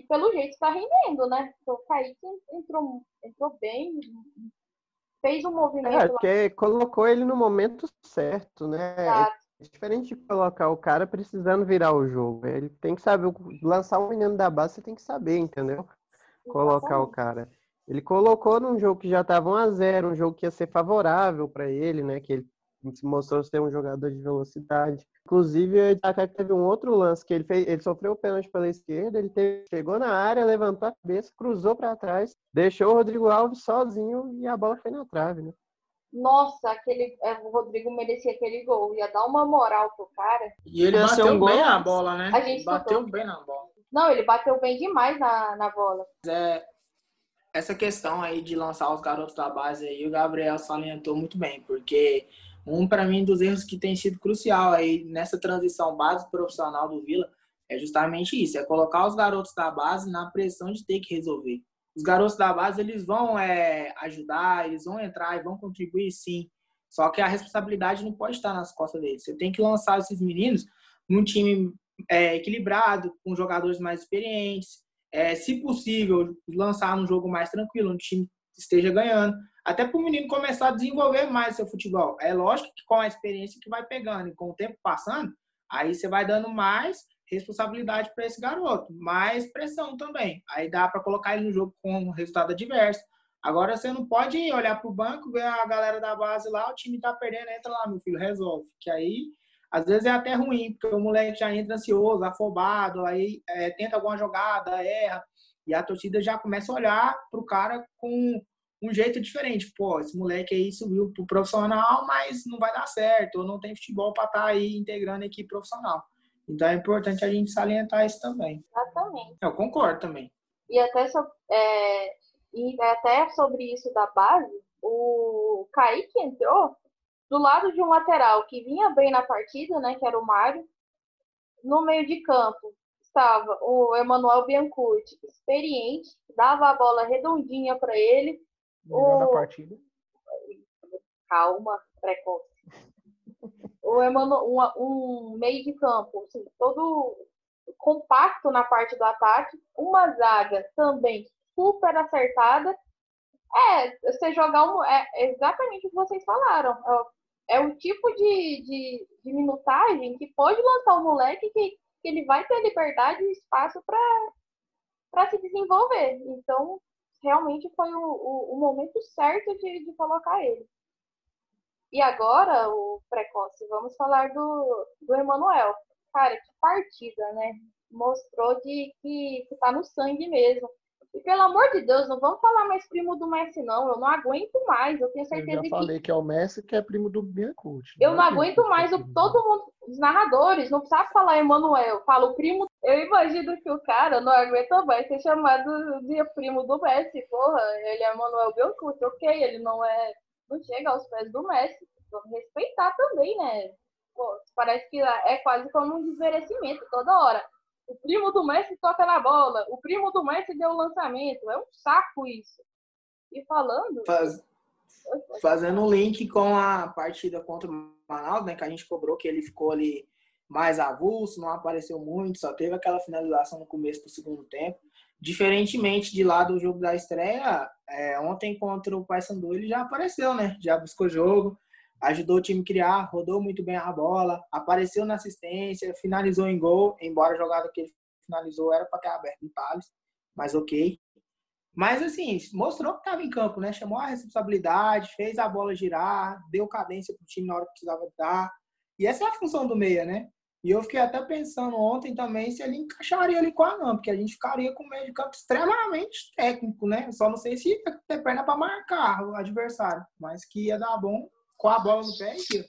e, pelo jeito está rendendo, né? Então o Kaique entrou, entrou bem, fez um movimento É, lá. porque colocou ele no momento certo, né? É diferente de colocar o cara precisando virar o jogo. Ele tem que saber, o- lançar um menino da base, você tem que saber, entendeu? Colocar o cara. Ele colocou num jogo que já estava 1 a 0 um jogo que ia ser favorável para ele, né? Que ele mostrou ser um jogador de velocidade. Inclusive, que teve um outro lance que ele fez, ele sofreu o pênalti pela esquerda, ele teve- chegou na área, levantou a cabeça, cruzou para trás, deixou o Rodrigo Alves sozinho e a bola foi na trave, né? Nossa, aquele, é, o Rodrigo merecia aquele gol. Ia dar uma moral pro cara. E ele bateu um gol, bem na mas bola, né? a gente bateu escutou. bem na bola. Não, ele bateu bem demais na, na bola. essa questão aí de lançar os garotos da base aí, o Gabriel salientou muito bem, porque um para mim dos erros que tem sido crucial aí nessa transição base profissional do Vila é justamente isso, é colocar os garotos da base na pressão de ter que resolver. Os garotos da base eles vão é, ajudar, eles vão entrar e vão contribuir sim. Só que a responsabilidade não pode estar nas costas deles. Você tem que lançar esses meninos num time é, equilibrado, com jogadores mais experientes, é, se possível, lançar num jogo mais tranquilo, onde o time esteja ganhando, até para o menino começar a desenvolver mais seu futebol. É lógico que com a experiência que vai pegando e com o tempo passando, aí você vai dando mais responsabilidade para esse garoto, mais pressão também. Aí dá para colocar ele no jogo com um resultado adverso. Agora você não pode olhar para o banco, ver a galera da base lá, o time tá perdendo, entra lá, meu filho, resolve. Que aí às vezes é até ruim, porque o moleque já entra ansioso, afobado, aí é, tenta alguma jogada, erra, e a torcida já começa a olhar pro cara com um jeito diferente. Pô, esse moleque aí subiu pro profissional, mas não vai dar certo, ou não tem futebol para estar aí integrando a equipe profissional. Então é importante a gente salientar isso também. Exatamente. Eu concordo também. E até, so, é, e até sobre isso da base, o Kaique entrou do lado de um lateral que vinha bem na partida, né, que era o Mário. No meio de campo estava o Emanuel Biancucci, experiente, dava a bola redondinha para ele. Melhor da O- partida. Calma, precoce. O Emanu, um, um meio de campo, assim, todo compacto na parte do ataque, uma zaga também super acertada. É, você jogar um, é exatamente o que vocês falaram. É, o- é o tipo de, de, de minutagem que pode lançar o moleque que, que ele vai ter liberdade e espaço para se desenvolver. Então, realmente foi o, o, o momento certo de, de colocar ele. E agora, o precoce, vamos falar do, do Emanuel. Cara, que partida, né? Mostrou de que, que tá no sangue mesmo. E pelo amor de Deus, não vamos falar mais primo do Messi, não. Eu não aguento mais. Eu tenho Eu certeza já que falei que é o Messi, que é primo do Biancucci. eu não aguento mais é todo mundo, os narradores, não precisa falar Emanuel, fala o primo. Eu imagino que o cara não aguenta mais ser chamado de primo do Messi, porra. Ele é Emanuel Biancucci, ok, ele não é. não chega aos pés do Messi. Vamos respeitar também, né? Pô, parece que é quase como um desmerecimento toda hora. O primo do Messi toca na bola, o primo do Messi deu o lançamento. É um saco isso. E falando. Faz- fazendo um link com a partida contra o Manaus, né, que a gente cobrou que ele ficou ali mais avulso, não apareceu muito, só teve aquela finalização no começo do segundo tempo. Diferentemente de lá do jogo da estreia, é, ontem contra o Paysandu ele já apareceu, né? Já buscou jogo, ajudou o time a criar, rodou muito bem a bola, apareceu na assistência, finalizou em gol, embora a jogada que ele finalizou era para ter aberto no Thales, mas ok. Mas assim, mostrou que estava em campo, né? Chamou a responsabilidade, fez a bola girar, deu cadência pro time na hora que precisava dar. E essa é a função do meia, né? E eu fiquei até pensando ontem também se ele encaixaria ali com a não, porque a gente ficaria com um meio de campo extremamente técnico, né? Só não sei se ia ter perna para marcar o adversário, mas que ia dar bom com a bola no pé e ia.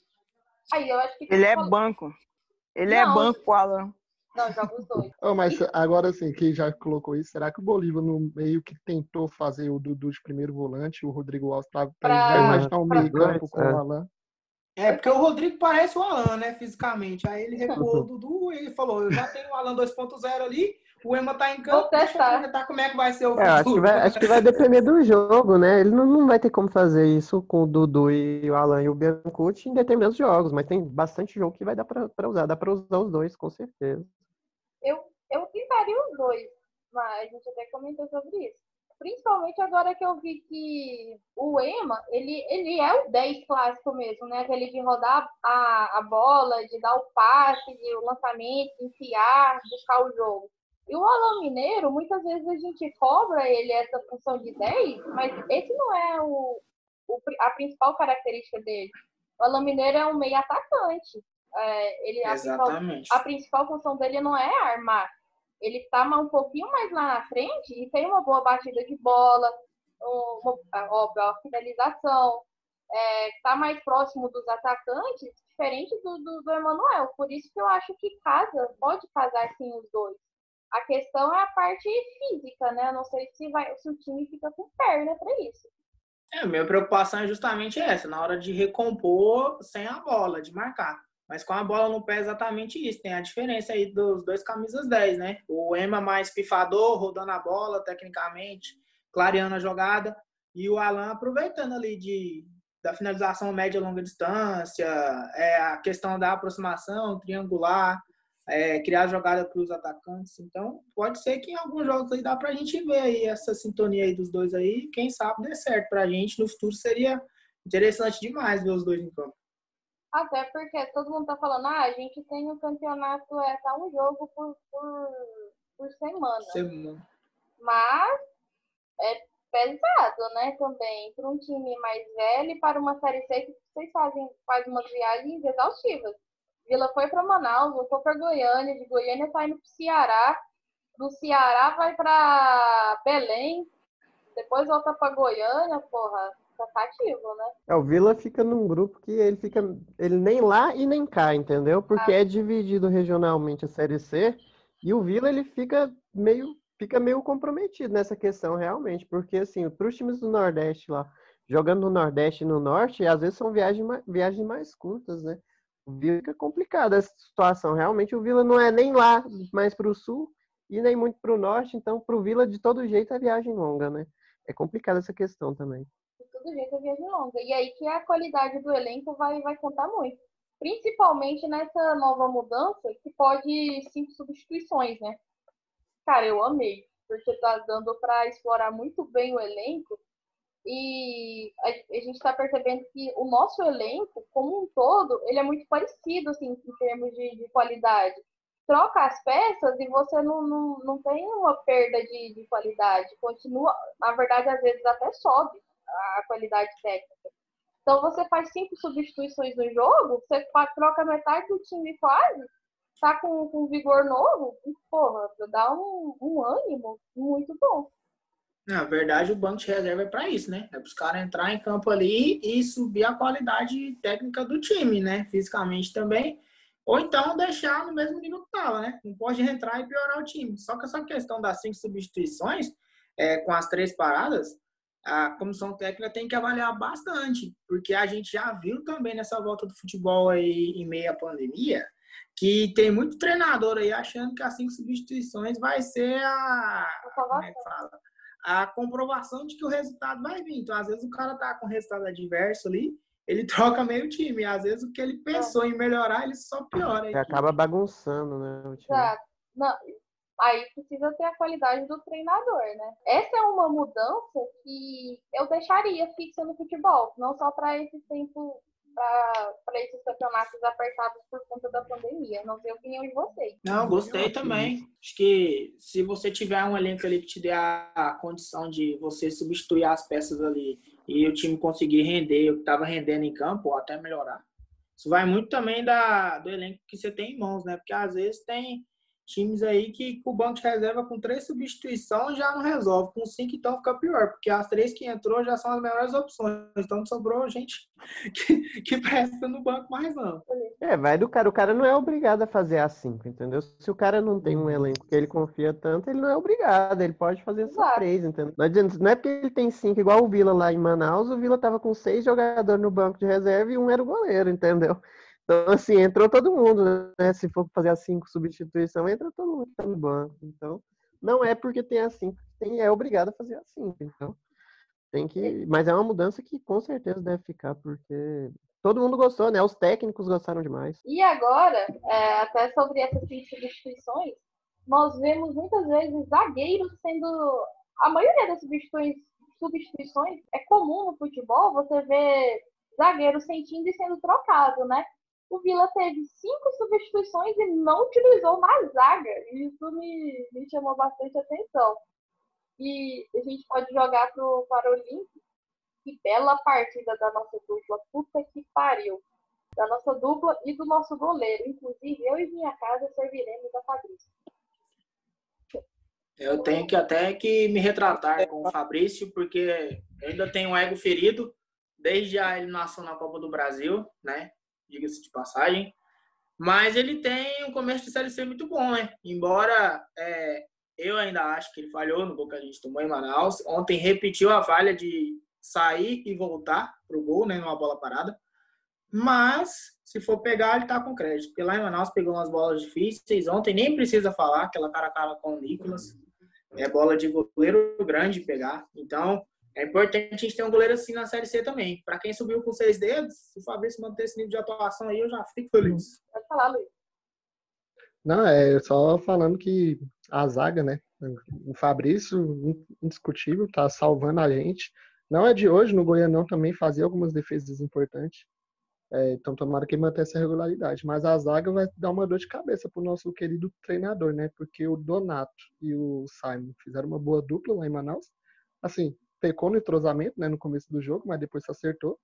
Aí eu acho que Ele é falou- banco. Ele é Não. banco pro Alan. Não, joga os dois. Oh, mas agora assim, que já colocou isso, será que o Bolívar no meio que tentou fazer o Dudu de primeiro volante, o Rodrigo Alves, pra, pra Pra- já imaginar um pra- meio campo com É. o Alan? É, porque o Rodrigo parece o Alan, né, fisicamente. Aí ele recuou o Dudu e ele falou, eu já tenho o Alan 2.0 ali, o Ema tá em campo, Vou deixa eu como é que vai ser o É, acho que, futuro. vai, acho que vai depender do jogo, né? Ele não, não vai ter como fazer isso com o Dudu e o Alan e o Biancucci em determinados jogos, mas tem bastante jogo que vai dar pra usar. Dá pra usar os dois, com certeza. Eu, eu tentaria os dois, mas a gente até comentou sobre isso. Principalmente agora que eu vi que o Ema, ele, ele é o 10 clássico mesmo, né? Aquele de rodar a, a bola, de dar o passe, de o lançamento, enfiar, buscar o jogo. E o Alan Mineiro, muitas vezes a gente cobra ele essa função de 10, mas esse não é o, o a principal característica dele. O Alan Mineiro é um meio atacante. É, ele, a principal- a principal função dele não é armar. Ele está um pouquinho mais lá na frente e tem uma boa batida de bola, uma, óbvio, a finalização, está mais próximo dos atacantes, diferente do, do, do Emanuel. Por isso que eu acho que casa, pode casar sim os dois. A questão é a parte física, né? Eu não sei se, vai, se o time fica com perna para isso. É, minha preocupação é justamente essa, na hora de recompor sem a bola, de marcar. Mas com a bola no pé é exatamente isso. Tem a diferença aí dos dois camisas 10, né? O Ema mais pifador, rodando a bola tecnicamente, clareando a jogada. E o Alan aproveitando ali de, da finalização média longa distância, é, a questão da aproximação triangular, é, criar jogada para os atacantes. Então, pode ser que em alguns jogos aí dá para a gente ver aí essa sintonia aí dos dois aí. Quem sabe dê certo para a gente. No futuro seria interessante demais ver os dois em campo. Até porque todo mundo tá falando, ah, a gente tem um campeonato, é tá um jogo por, por, por semana. Semana. Mas é pesado, né, também, para um time mais velho e para uma série C que vocês fazem, fazem umas viagens exaustivas. Vila foi para Manaus, voltou para Goiânia, de Goiânia tá indo para Ceará, do Ceará vai para Belém, depois volta para Goiânia, porra, cansativo, né? É, o Vila fica num grupo que ele fica. Ele nem lá e nem cá, entendeu? Porque é dividido regionalmente a Série C e o Vila ele fica meio, fica meio comprometido nessa questão, realmente. Porque, assim, para os times do Nordeste lá, jogando no Nordeste e no Norte, às vezes são viagens, ma- viagens mais curtas, né? Fica complicada essa situação. Realmente, o Vila não é nem lá mais para o Sul e nem muito para o Norte, então, para o Vila, de todo jeito, é viagem longa, né? É complicada essa questão também. de todo jeito é viagem longa. E aí que a qualidade do elenco vai, vai contar muito. Principalmente nessa nova mudança, que pode cinco substituições, né? Cara, eu amei, porque tá dando para explorar muito bem o elenco. E a, a gente está percebendo que o nosso elenco, como um todo, ele é muito parecido, assim, em termos de, de qualidade. Troca as peças e você não, não, não tem uma perda de, de qualidade. Continua, na verdade, às vezes até sobe a qualidade técnica. Então você faz cinco substituições no jogo, você troca metade do time quase, tá com, com vigor novo, porra, dá um, um ânimo muito bom. Na verdade, o banco de reserva é para isso, né? É para os caras entrar em campo ali e subir a qualidade técnica do time, né? Fisicamente também. Ou então deixar no mesmo nível que estava, né? Não pode entrar e piorar o time. Só que essa questão das cinco substituições, é, com as três paradas, a comissão técnica tem que avaliar bastante, porque a gente já viu também nessa volta do futebol aí em meio à pandemia, que tem muito treinador aí achando que as cinco substituições vai ser a. Como é que fala? A comprovação de que o resultado vai vir. Então, às vezes, o cara tá com resultado adverso ali, ele troca meio time. Às vezes, o que ele pensou em melhorar, ele só piora. E acaba bagunçando, né? O time. Exato. Não, aí precisa ter a qualidade do treinador, né? Essa é uma mudança que eu deixaria fixa no futebol, não só para esse tempo, para esses campeonatos apertados por conta da pandemia. Não sei a opinião de vocês. Não, gostei também. Acho que se você tiver um elenco ali que te dê a, a condição de você substituir as peças ali e o time conseguir render o que estava rendendo em campo, ou até melhorar. Isso vai muito também da, do elenco que você tem em mãos, né? Porque às vezes tem times aí que o banco de reserva com três substituições já não resolve. Com cinco, então fica pior, porque as três que entrou já são as melhores opções. Então sobrou gente que, que presta no banco mais não. É, vai do cara. O cara não é obrigado a fazer a cinco, entendeu? Se o cara não tem um elenco que ele confia tanto, ele não é obrigado. Ele pode fazer essas Exato. três, entendeu? Não, adianta, não é porque ele tem cinco, igual o Vila lá em Manaus, o Vila tava com seis jogadores no banco de reserva e um era o goleiro, entendeu? Então, assim, entrou todo mundo, né? Se for fazer as cinco substituições, entra todo mundo que tá no banco. Então, não é porque tem as cinco tem, é obrigado a fazer as cinco. Então, tem que. Mas é uma mudança que com certeza deve ficar, porque todo mundo gostou, né? Os técnicos gostaram demais. E agora, é, até sobre essas substituições, nós vemos muitas vezes zagueiros sendo. A maioria das substituições, substituições é comum no futebol, você vê zagueiro sentindo e sendo trocado, né? O Vila teve cinco substituições e não utilizou na zaga. Isso me, me chamou bastante atenção. E a gente pode jogar pro, para o Olímpico. Que bela partida da nossa dupla. Puta que pariu. Da nossa dupla e do nosso goleiro. Inclusive, eu e minha casa serviremos a Fabrício. Eu tenho que até que me retratar com o Fabrício, porque eu ainda tenho um ego ferido desde a eliminação na Copa do Brasil, né? Diga-se de passagem. Mas ele tem um começo de Série C muito bom, né? Embora é, eu ainda acho que ele falhou no gol que a gente tomou em Manaus. Ontem repetiu a falha de sair e voltar pro gol, né? Numa bola parada. Mas, se for pegar, ele tá com crédito. Porque lá em Manaus pegou umas bolas difíceis. Ontem nem precisa falar, aquela cara a cara com o Nicolas. É bola de goleiro grande pegar. Então, é importante a gente ter um goleiro assim na Série C também. Para quem subiu com seis dedos, se o Fabrício manter esse nível de atuação aí, eu já fico feliz. Pode falar, Luiz. Não, é só falando que a zaga, né? O Fabrício, indiscutível, tá salvando a gente. Não é de hoje, no Goianão também fazia algumas defesas importantes. É, então tomara que ele mantenha essa regularidade. Mas a zaga vai dar uma dor de cabeça pro nosso querido treinador, né? Porque o Donato e o Simon fizeram uma boa dupla lá em Manaus. Assim, pecou no entrosamento, né, no começo do jogo, mas depois se acertou.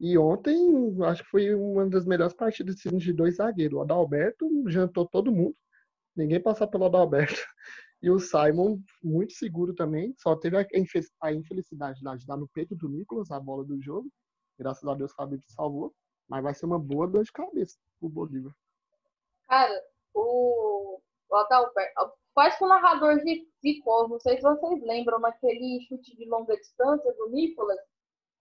E ontem, acho que foi uma das melhores partidas de dois zagueiros. O Adalberto jantou todo mundo. Ninguém passou pelo Adalberto. E o Simon, muito seguro também. Só teve a infe- a infelicidade de dar no peito do Nicolas a bola do jogo. Graças a Deus, o Fabrício salvou. Mas vai ser uma boa dor de cabeça pro Bolívar. Cara, o Adalberto, quase que o narrador de zicou, não sei se vocês lembram, naquele chute de longa distância do Nicolas,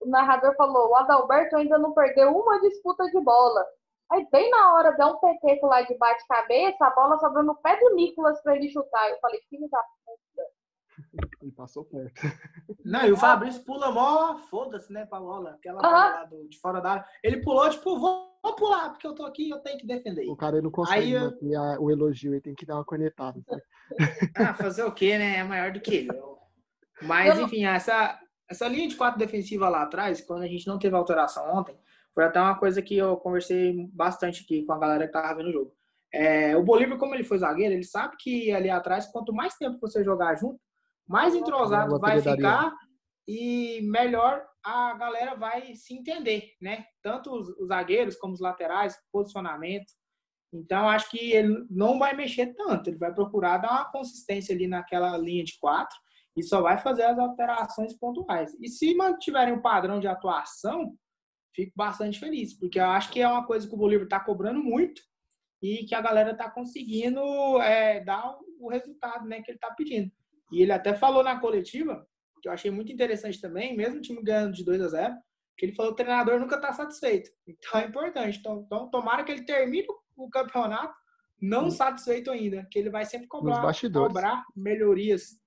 o narrador falou, o Adalberto ainda não perdeu uma disputa de bola. Aí, bem na hora, deu um peteco lá de bate-cabeça, a bola sobrou no pé do Nicolas pra ele chutar. Eu falei, filho da puta. Ele passou perto. Não, e o Fabrício pula mó, foda-se, né, pra bola. Aquela bola Aham. lá do- de fora da área. Ele pulou, tipo, vou, vou pular, porque eu tô aqui e eu tenho que defender. O cara ele não consegue Aí eu- a- o elogio, ele tem que dar uma cornetada. sabe? Ah, fazer o quê, né? É maior do que eu. Mas, Eu- enfim, essa, essa linha de quatro defensiva lá atrás, quando a gente não teve alteração ontem, foi até uma coisa que eu conversei bastante aqui com a galera que tava vendo o jogo. É, o Bolívar, como ele foi zagueiro, ele sabe que ali atrás, quanto mais tempo você jogar junto, mais entrosado vai ficar e melhor a galera vai se entender, né? Tanto os, os zagueiros como os laterais, posicionamento. Então, acho que ele não vai mexer tanto. Ele vai procurar dar uma consistência ali naquela linha de quatro e só vai fazer as alterações pontuais. E se mantiverem o padrão de atuação, fico bastante feliz, porque eu acho que é uma coisa que o Bolívar está cobrando muito e que a galera está conseguindo é, dar o resultado né, que ele está pedindo. E ele até falou na coletiva, que eu achei muito interessante também, mesmo o time ganhando de 2 a 0 que ele falou que o treinador nunca está satisfeito. Então é importante. Então, então, tomara que ele termine o campeonato não satisfeito ainda, que ele vai sempre cobrar, cobrar melhorias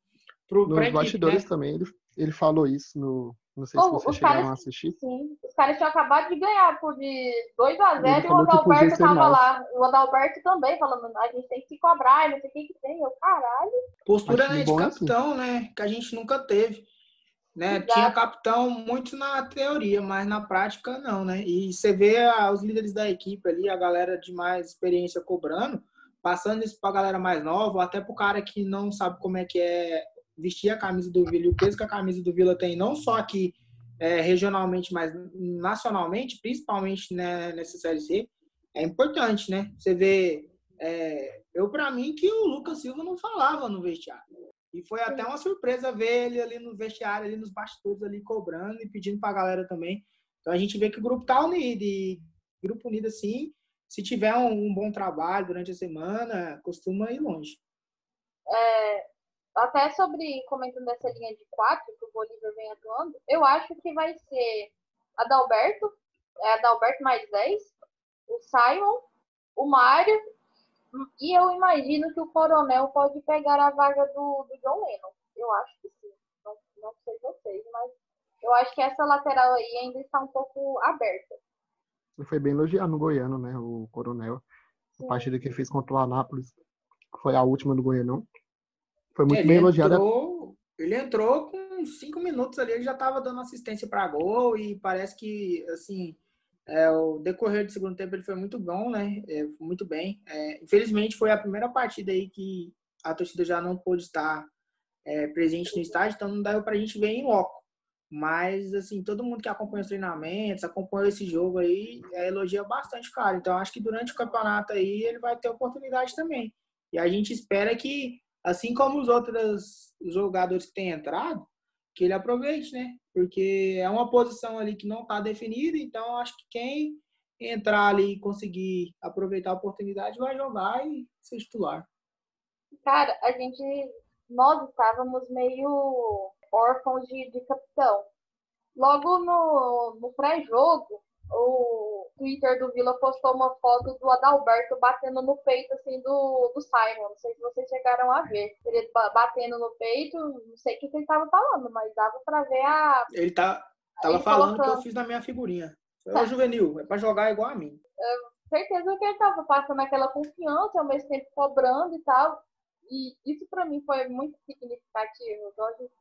pro, Nos pra equipe, bastidores né? também, ele, ele falou isso no. Não sei se vocês os chegaram caras- a assistir. Sim, os caras tinham acabado de ganhar por de 2 a 0 Ele e o Adalberto tava mais. lá. O Adalberto também falando, a gente tem que se cobrar, não sei o que que tem. Eu, caralho. Postura né, de bom assim. capitão, né? Que a gente nunca teve. Né? Exato. Tinha capitão muito na teoria, mas na prática não, né? E você vê os líderes da equipe ali, a galera de mais experiência cobrando, passando isso pra galera mais nova, até pro cara que não sabe como é que é vestir a camisa do Vila e o peso que a camisa do Vila tem, não só aqui é, regionalmente, mas nacionalmente, principalmente né, nessa Série C, é importante, né? Você vê é, eu para mim que o Lucas Silva não falava no vestiário. E foi até uma surpresa ver ele ali no vestiário, ali nos bastidores, ali cobrando e pedindo para a galera também. Então a gente vê que o grupo tá unido e grupo unido assim, se tiver um, um bom trabalho durante a semana, costuma ir longe. É, até sobre, comentando essa linha de quatro que o Bolívar vem atuando, eu acho que vai ser Adalberto, é Adalberto mais 10, o Simon, o Mário, e eu imagino que o Coronel pode pegar a vaga do, do John Lennon. Eu acho que sim. Não, não sei vocês, mas eu acho que essa lateral aí ainda está um pouco aberta. Foi bem elogiado no Goiano, né? O Coronel. A partida que ele fez contra o Anápolis foi a última do Goianão. Foi muito ele bem elogiado. Entrou, ele entrou com cinco minutos ali, ele já estava dando assistência para gol e parece que, assim, é, o decorrer do segundo tempo ele foi muito bom, né? É, muito bem. É, infelizmente foi a primeira partida aí que a torcida já não pôde estar é, presente no estádio, então não deu para a gente ver em loco. Mas, assim, todo mundo que acompanha os treinamentos, acompanha esse jogo aí, é, elogia bastante o cara. Então, acho que durante o campeonato aí ele vai ter oportunidade também. E a gente espera que, assim como os outros jogadores que têm entrado, que ele aproveite, né? Porque é uma posição ali que não está definida, então acho que quem entrar ali e conseguir aproveitar a oportunidade vai jogar e ser titular. Cara, a gente, nós estávamos meio órfãos de, de capitão. Logo no, no pré-jogo, o Twitter do Vila postou uma foto do Adalberto batendo no peito assim do, do Simon. Não sei se vocês chegaram a ver. Ele batendo no peito, não sei o que, que ele estava falando, mas dava para ver a. Ele tá, tava ele falando colocando... que eu fiz na minha figurinha. É tá. juvenil, é para jogar igual a mim. certeza que ele tava passando aquela confiança, ao mesmo tempo cobrando e tal. E isso para mim foi muito significativo.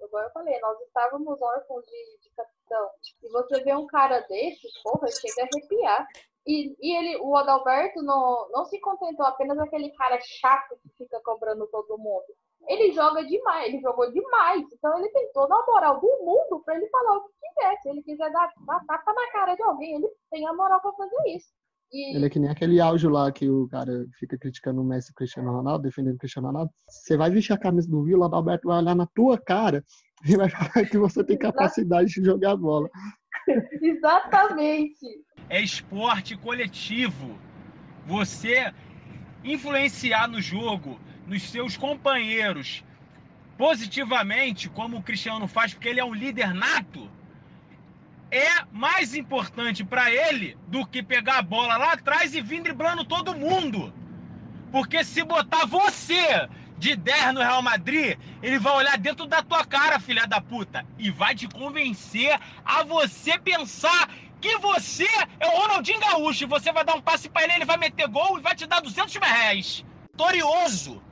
Igual eu falei, nós estávamos órfãos de, de capitão. E você vê um cara desse, porra, chega a arrepiar. E, e ele, o Adalberto não, não se contentou apenas aquele cara chato que fica cobrando todo mundo. Ele joga demais, ele jogou demais. Então ele tem toda a moral do mundo para ele falar o que quiser. Se ele quiser dar, dar tapa na cara de alguém, ele tem a moral para fazer isso. E... Ele é que nem aquele áudio lá que o cara fica criticando o Messi e o Cristiano Ronaldo, defendendo o Cristiano Ronaldo. Você vai vestir a camisa do Vila, o Alberto vai olhar na tua cara e vai falar que você tem capacidade de jogar bola. Exatamente. É esporte coletivo. Você influenciar no jogo, nos seus companheiros, positivamente, como o Cristiano faz, porque ele é um líder nato é mais importante para ele do que pegar a bola lá atrás e vir driblando todo mundo. Porque se botar você de 10 no Real Madrid, ele vai olhar dentro da tua cara, filha da puta, e vai te convencer a você pensar que você é o Ronaldinho Gaúcho e você vai dar um passe para ele, ele vai meter gol e vai te dar 200 mil reais. Vitorioso,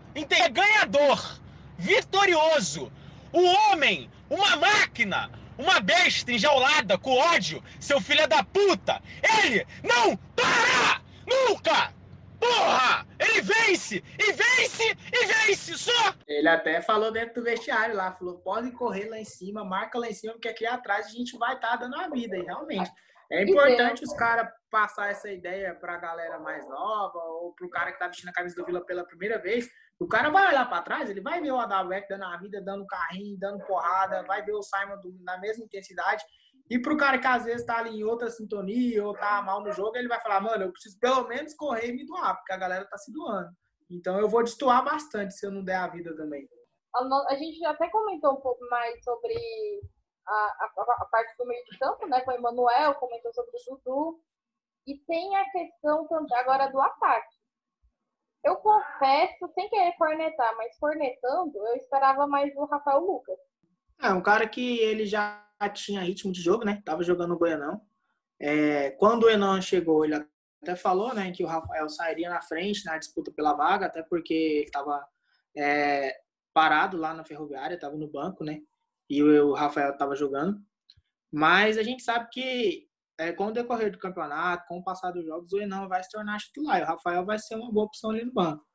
ganhador, vitorioso, o homem, uma máquina, uma besta enjaulada com ódio, seu filho da puta. Ele não para! Nunca! Porra! Ele vence! E vence! E vence! Só! Ele até falou dentro do vestiário lá, falou, pode correr lá em cima, marca lá em cima, porque aqui atrás a gente vai estar tá dando a vida, e realmente. É importante os caras passar essa ideia para a galera mais nova ou para o cara que está vestindo a camisa do Vila pela primeira vez. O cara vai olhar para trás, ele vai ver o Adalberto dando a vida, dando carrinho, dando porrada, vai ver o Simon na mesma intensidade. E para o cara que às vezes está ali em outra sintonia ou tá mal no jogo, ele vai falar, mano, eu preciso pelo menos correr e me doar, porque a galera tá se doando. Então eu vou destoar bastante se eu não der a vida também. A, gente até comentou um pouco mais sobre a, a, a, parte do meio de campo, né? Com o Emanuel, comentou sobre o Dudu. E tem a questão agora do ataque. Eu confesso, sem querer cornetar, mas cornetando, eu esperava mais do Rafael Lucas. É, um cara que ele já tinha ritmo de jogo, né? Tava jogando no Goianão. É, quando o Enan chegou, ele até falou, né, que o Rafael sairia na frente na disputa pela vaga, até porque ele estava é, parado lá na Ferroviária, estava no banco, né? e o Rafael estava jogando. Mas a gente sabe que é, com o decorrer do campeonato, com o passar dos jogos, o Enan vai se tornar titular. E o Rafael vai ser uma boa opção ali no banco.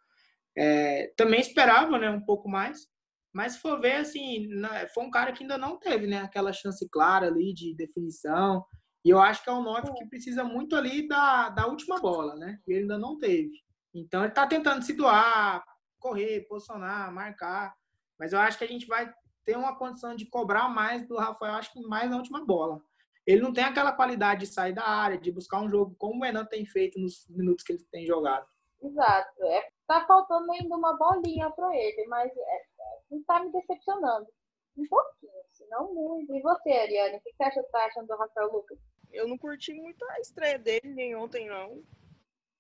É, também esperava né, um pouco mais, mas se for ver, assim, foi um cara que ainda não teve né, aquela chance clara ali de definição. E eu acho que é um 9 que precisa muito ali da, da última bola, né? E ele ainda não teve. Então ele tá tentando se doar, correr, posicionar, marcar. Mas eu acho que a gente vai ter uma condição de cobrar mais do Rafael, acho que mais na última bola. Ele não tem aquela qualidade de sair da área, de buscar um jogo como o Renan tem feito nos minutos que ele tem jogado. Exato. É, tá faltando ainda uma bolinha para ele, mas é, não tá me decepcionando. Um pouquinho, se não muito. E você, Ariane, o que você acha, tá achando do Rafael Lucas? Eu não curti muito a estreia dele, nem ontem, não.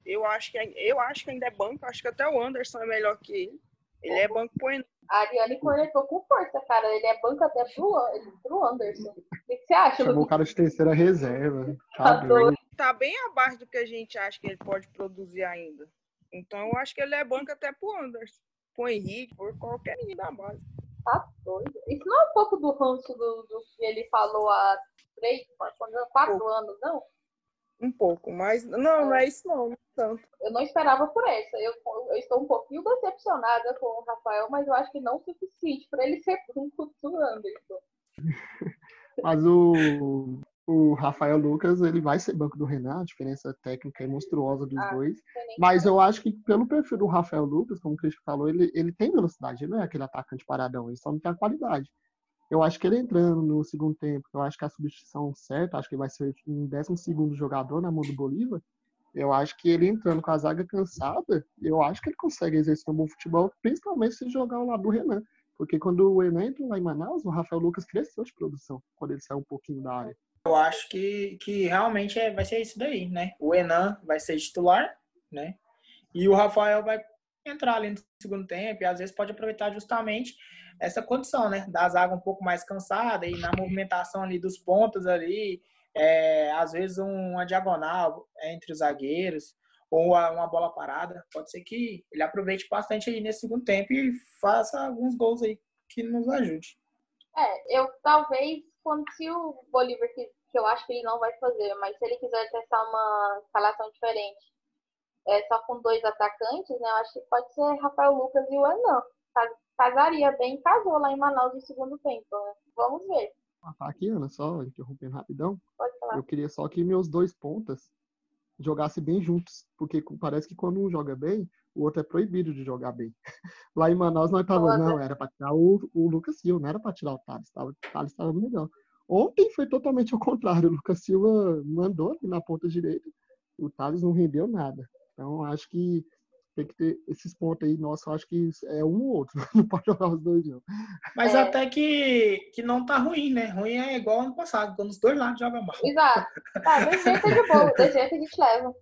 Eu acho que, eu acho que ainda é banco, acho que até o Anderson é melhor que ele. Ele é banco põe. A Ariane cornetou com força, cara. Ele é banco até pro, pro Anderson. O que você acha, Chamou o cara de terceira reserva. Tá Tá. Tá bem abaixo do que a gente acha que ele pode produzir ainda. Então eu acho que ele é banco até pro Anderson. Pro Henrique, por qualquer menino da base. Tá doido. Isso não é um pouco do ranço do, do que ele falou há três, quatro anos, não? Um pouco, mas não, não é isso não, não tanto. Eu não esperava por essa. Eu, eu estou um pouquinho decepcionada com o Rafael, mas eu acho que não o suficiente para ele ser banco do Anderson. Mas o, o Rafael Lucas, ele vai ser banco do Renan, a diferença técnica é monstruosa dos Ah, dois. Mas eu acho que pelo perfil do Rafael Lucas, como o Cristian falou, ele, ele tem velocidade, ele não é aquele atacante paradão, ele só não tem a qualidade. Eu acho que ele entrando no segundo tempo, eu acho que a substituição certa, acho que vai ser um décimo segundo jogador na mão do Bolívar. Eu acho que ele entrando com a zaga cansada, eu acho que ele consegue exercer um bom futebol, principalmente se jogar ao lado do Renan. Porque quando o Renan entrou lá em Manaus, o Rafael Lucas cresceu de produção, quando ele saiu um pouquinho da área. Eu acho que, que realmente é, vai ser isso daí, né? O Enan vai ser titular, né? E o Rafael vai entrar ali no segundo tempo e às vezes pode aproveitar justamente essa condição, né? Da zaga um pouco mais cansada e na movimentação ali dos pontos ali, é, às vezes um- uma diagonal entre os zagueiros ou uma bola parada. Pode ser que ele aproveite bastante aí nesse segundo tempo e faça alguns gols aí que nos ajude. É, eu talvez, quando se o Bolívar, que, que eu acho que ele não vai fazer, mas se ele quiser testar uma escalação diferente, é, só com dois atacantes, né? Eu acho que pode ser Rafael Lucas e o. Cas- Casaria bem, casou lá em Manaus no segundo tempo, né? Vamos ver. Ah, Aqui, Ana, só interrompendo rapidão. Pode falar. Eu queria só que meus dois pontas jogassem bem juntos, porque parece que quando um joga bem, o outro é proibido de jogar bem. Lá em Manaus nós tava, não, era para tirar o, o Lucas Silva, não era para tirar o Thales, tava, o Thales estava melhor. Ontem foi totalmente ao contrário, o Lucas Silva mandou ali na ponta direita, o Thales não rendeu nada. Então acho que tem que ter esses pontos aí, nossa, acho que é um ou outro, não pode jogar os dois não. Mas É. até que, que não tá ruim, né? Ruim é igual ano passado, quando os dois lados jogam mal. Exato. Tá, desse jeito é de boa, desse jeito a gente leva.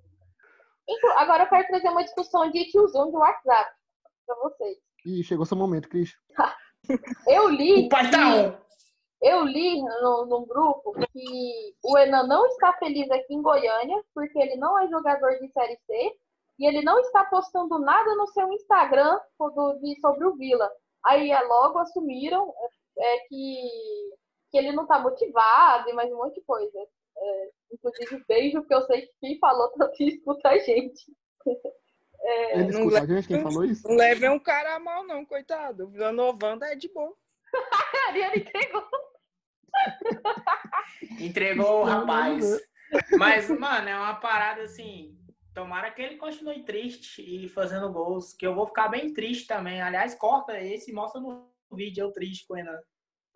Inclu- Agora eu quero trazer uma discussão de tiozão de WhatsApp pra vocês. E chegou seu momento, Cris. Eu li. O pai tá que- on. Eu li no, num grupo que o Enan não está feliz aqui em Goiânia, porque ele não é jogador de Série C e ele não está postando nada no seu Instagram sobre o Vila. Aí é, logo assumiram é, que, que ele não está motivado e mais um monte de coisa. É, inclusive, beijo, porque eu sei que quem falou tanto escuta a gente. Ele não escuta a leva- gente, quem falou isso? Não leve um cara a mal, não, coitado. O Vila Novanda é de boa. A Ariane entregou. Entregou o rapaz. Mas, mano, é uma parada assim. Tomara que ele continue triste e fazendo gols. Que eu vou ficar bem triste também. Aliás, corta esse e mostra no vídeo eu triste com o Renan.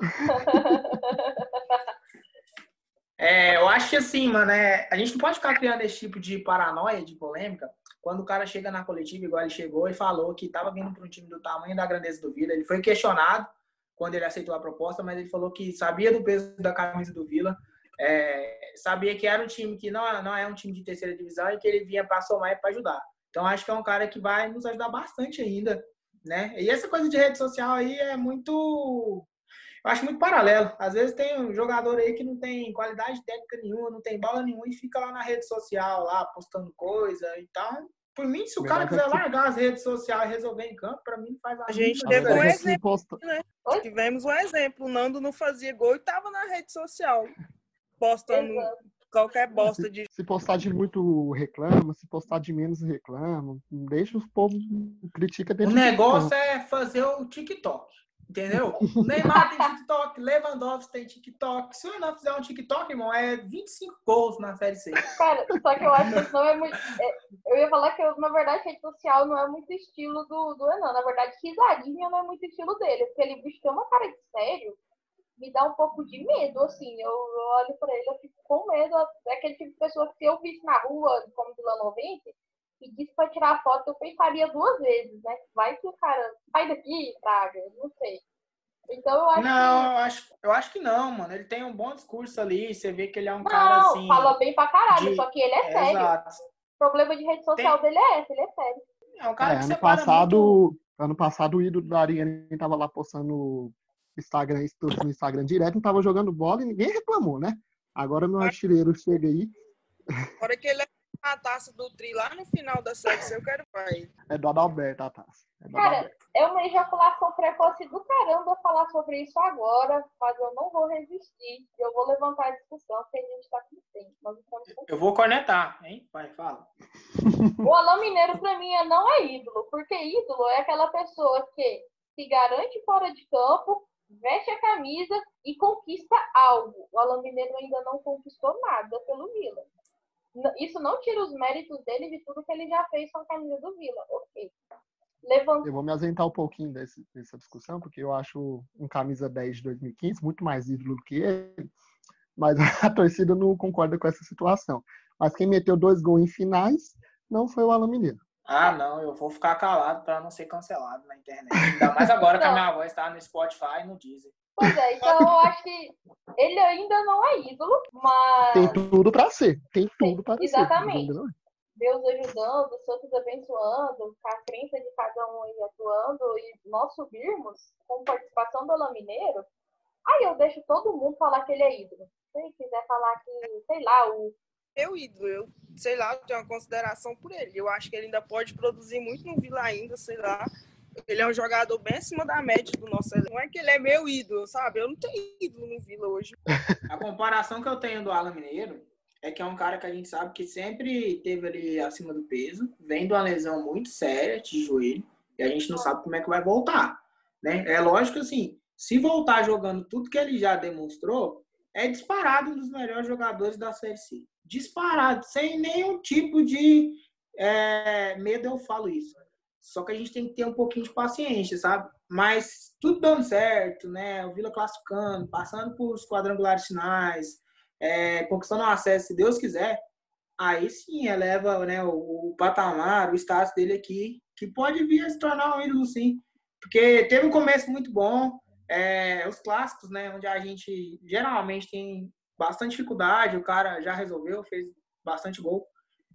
É, eu acho que assim, mano, é, a gente não pode ficar criando esse tipo de paranoia, de polêmica, quando o cara chega na coletiva, igual ele chegou e falou que estava vindo para um time do tamanho da grandeza do Vila. Ele foi questionado quando ele aceitou a proposta, mas ele falou que sabia do peso da camisa do Vila, é, sabia que era um time que não, é- não é um time de terceira divisão e que ele vinha para somar e para ajudar. Então acho que é um cara que vai nos ajudar bastante ainda, né? E essa coisa de rede social aí é muito eu acho muito paralelo. Às vezes tem um jogador aí que não tem qualidade técnica nenhuma, não tem bola nenhuma e fica lá na rede social, lá postando coisa. Então, por mim, se o cara é quiser que- largar as redes sociais e resolver em campo, pra mim não faz a A gente teve um é posta- Oi? Tivemos um exemplo. O Nando não fazia gol e tava na rede social. Postando Exato. qualquer bosta de. Se postar de muito, reclama. Se postar de menos, reclama. Não deixa os povos critica O dentro negócio é fazer o TikTok. Entendeu? O Neymar tem TikTok, Lewandowski tem TikTok. Se o Renan fizer um TikTok, irmão, é 25 gols na Série C. Cara, só que eu acho que isso não é muito. é, eu ia falar que, eu, na verdade, rede social não é muito estilo do, do Enan. Na verdade, risadinha não é muito estilo dele. Porque ele bicho tem uma cara de sério, me dá um pouco de medo, assim. Eu, eu olho pra ele, eu fico com medo. É aquele tipo de pessoa que se eu visse na rua, como Vila 90, e disse pra tirar foto, eu pensaria duas vezes, né? Vai que o cara sai daqui, praga, não sei. Então eu acho Não, que. eu acho, eu acho que não, mano. Ele tem um bom discurso ali. Você vê que ele é um Não, cara assim. fala bem pra caralho, de- só que ele é sério. Exato. O problema de rede social dele é esse, ele é sério. É um cara É, que ano separa passado, muito. ano passado o ídolo da Ariane tava lá postando Instagram, stories no Instagram direto, não tava jogando bola e ninguém reclamou, né? Agora meu artilheiro chega aí, A hora que ele leva a taça do tri lá no final da série, eu quero ele. é do Adalberto a taça. É do Cara, Adalberto. é uma ejaculação precoce do caramba falar sobre isso agora, mas eu não vou resistir. Eu vou levantar a discussão, porque a gente tá com tempo. Estamos Eu vou cornetar, hein? Vai, fala. O Alain Mineiro, pra mim, é- não é ídolo, porque ídolo é aquela pessoa que se garante fora de campo, veste a camisa e conquista algo. O Alain Mineiro ainda não conquistou nada pelo Vila. Isso não tira os méritos dele de tudo que ele já fez com a camisa do Vila. Ok. Levantou. Eu vou me ausentar um pouquinho desse- dessa discussão, porque eu acho um camisa 10 de 2015 muito mais ídolo do que ele, mas a torcida não concorda com essa situação. Mas quem meteu dois gols em finais não foi o Alan Mineiro. Ah, não, eu vou ficar calado pra não ser cancelado na internet. Ainda mais agora que a minha voz tá no Spotify e no Deezer. Pois é, então eu acho que ele ainda não é ídolo, mas Tem tudo pra ser. Tem tudo para ser. mas exatamente. é. Deus ajudando, os santos abençoando, com a crença de cada um aí atuando e nós subirmos com participação do Alain Mineiro, aí eu deixo todo mundo falar que ele é ídolo. Se ele quiser falar que, sei lá, o Meu ídolo, eu, sei lá, tenho uma consideração por ele. Eu acho que ele ainda pode produzir muito no Vila ainda, sei lá. Ele é um jogador bem acima da média do nosso elenco. Não é que ele é meu ídolo, sabe? Eu não tenho ídolo no Vila hoje. A comparação que eu tenho do Alan Mineiro é que é um cara que a gente sabe que sempre teve ali acima do peso, vem de uma lesão muito séria de joelho, e a gente não sabe como é que vai voltar. Né? É lógico assim, se voltar jogando tudo que ele já demonstrou, é disparado um dos melhores jogadores da Série C. Disparado, sem nenhum tipo de é, medo eu falo isso. Só que a gente tem que ter um pouquinho de paciência, sabe? Mas tudo dando certo, né? O Vila classificando, passando por os quadrangulares finais, é, conquistando o acesso, se Deus quiser, aí sim eleva né, o, o patamar, o status dele aqui, que pode vir a se tornar um ídolo, sim. Porque teve um começo muito bom, é, os clássicos, né? Onde a gente geralmente tem bastante dificuldade, o cara já resolveu, fez bastante gol.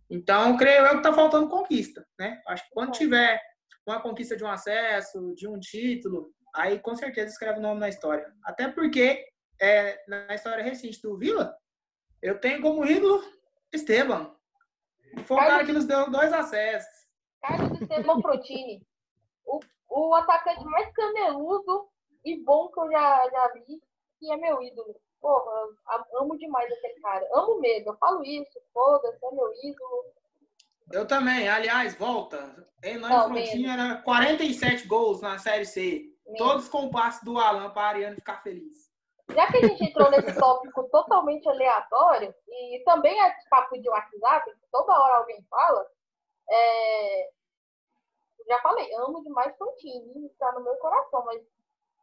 Então, creio eu que tá faltando conquista, né? Acho que quando tiver uma conquista de um acesso, de um título, aí com certeza escreve o nome na história. Até porque é, na história recente do Vila, eu tenho como ídolo Esteban. Foi o cara que nos deu dois acessos. Carlos Esteban Protini. O, o atacante mais caneludo e bom que eu já, já vi, que é meu ídolo. Porra, amo demais aquele cara. Amo mesmo, eu falo isso, foda-se, é meu ídolo. Eu também. Aliás, volta. Hernani Frontinho era 47 gols na Série C. Mesmo. Todos com o passe do Alan para a Ariane ficar feliz. Já que a gente entrou nesse tópico totalmente aleatório, e também é papo de WhatsApp, que toda hora alguém fala, é... já falei, amo demais Frontini, está no meu coração, mas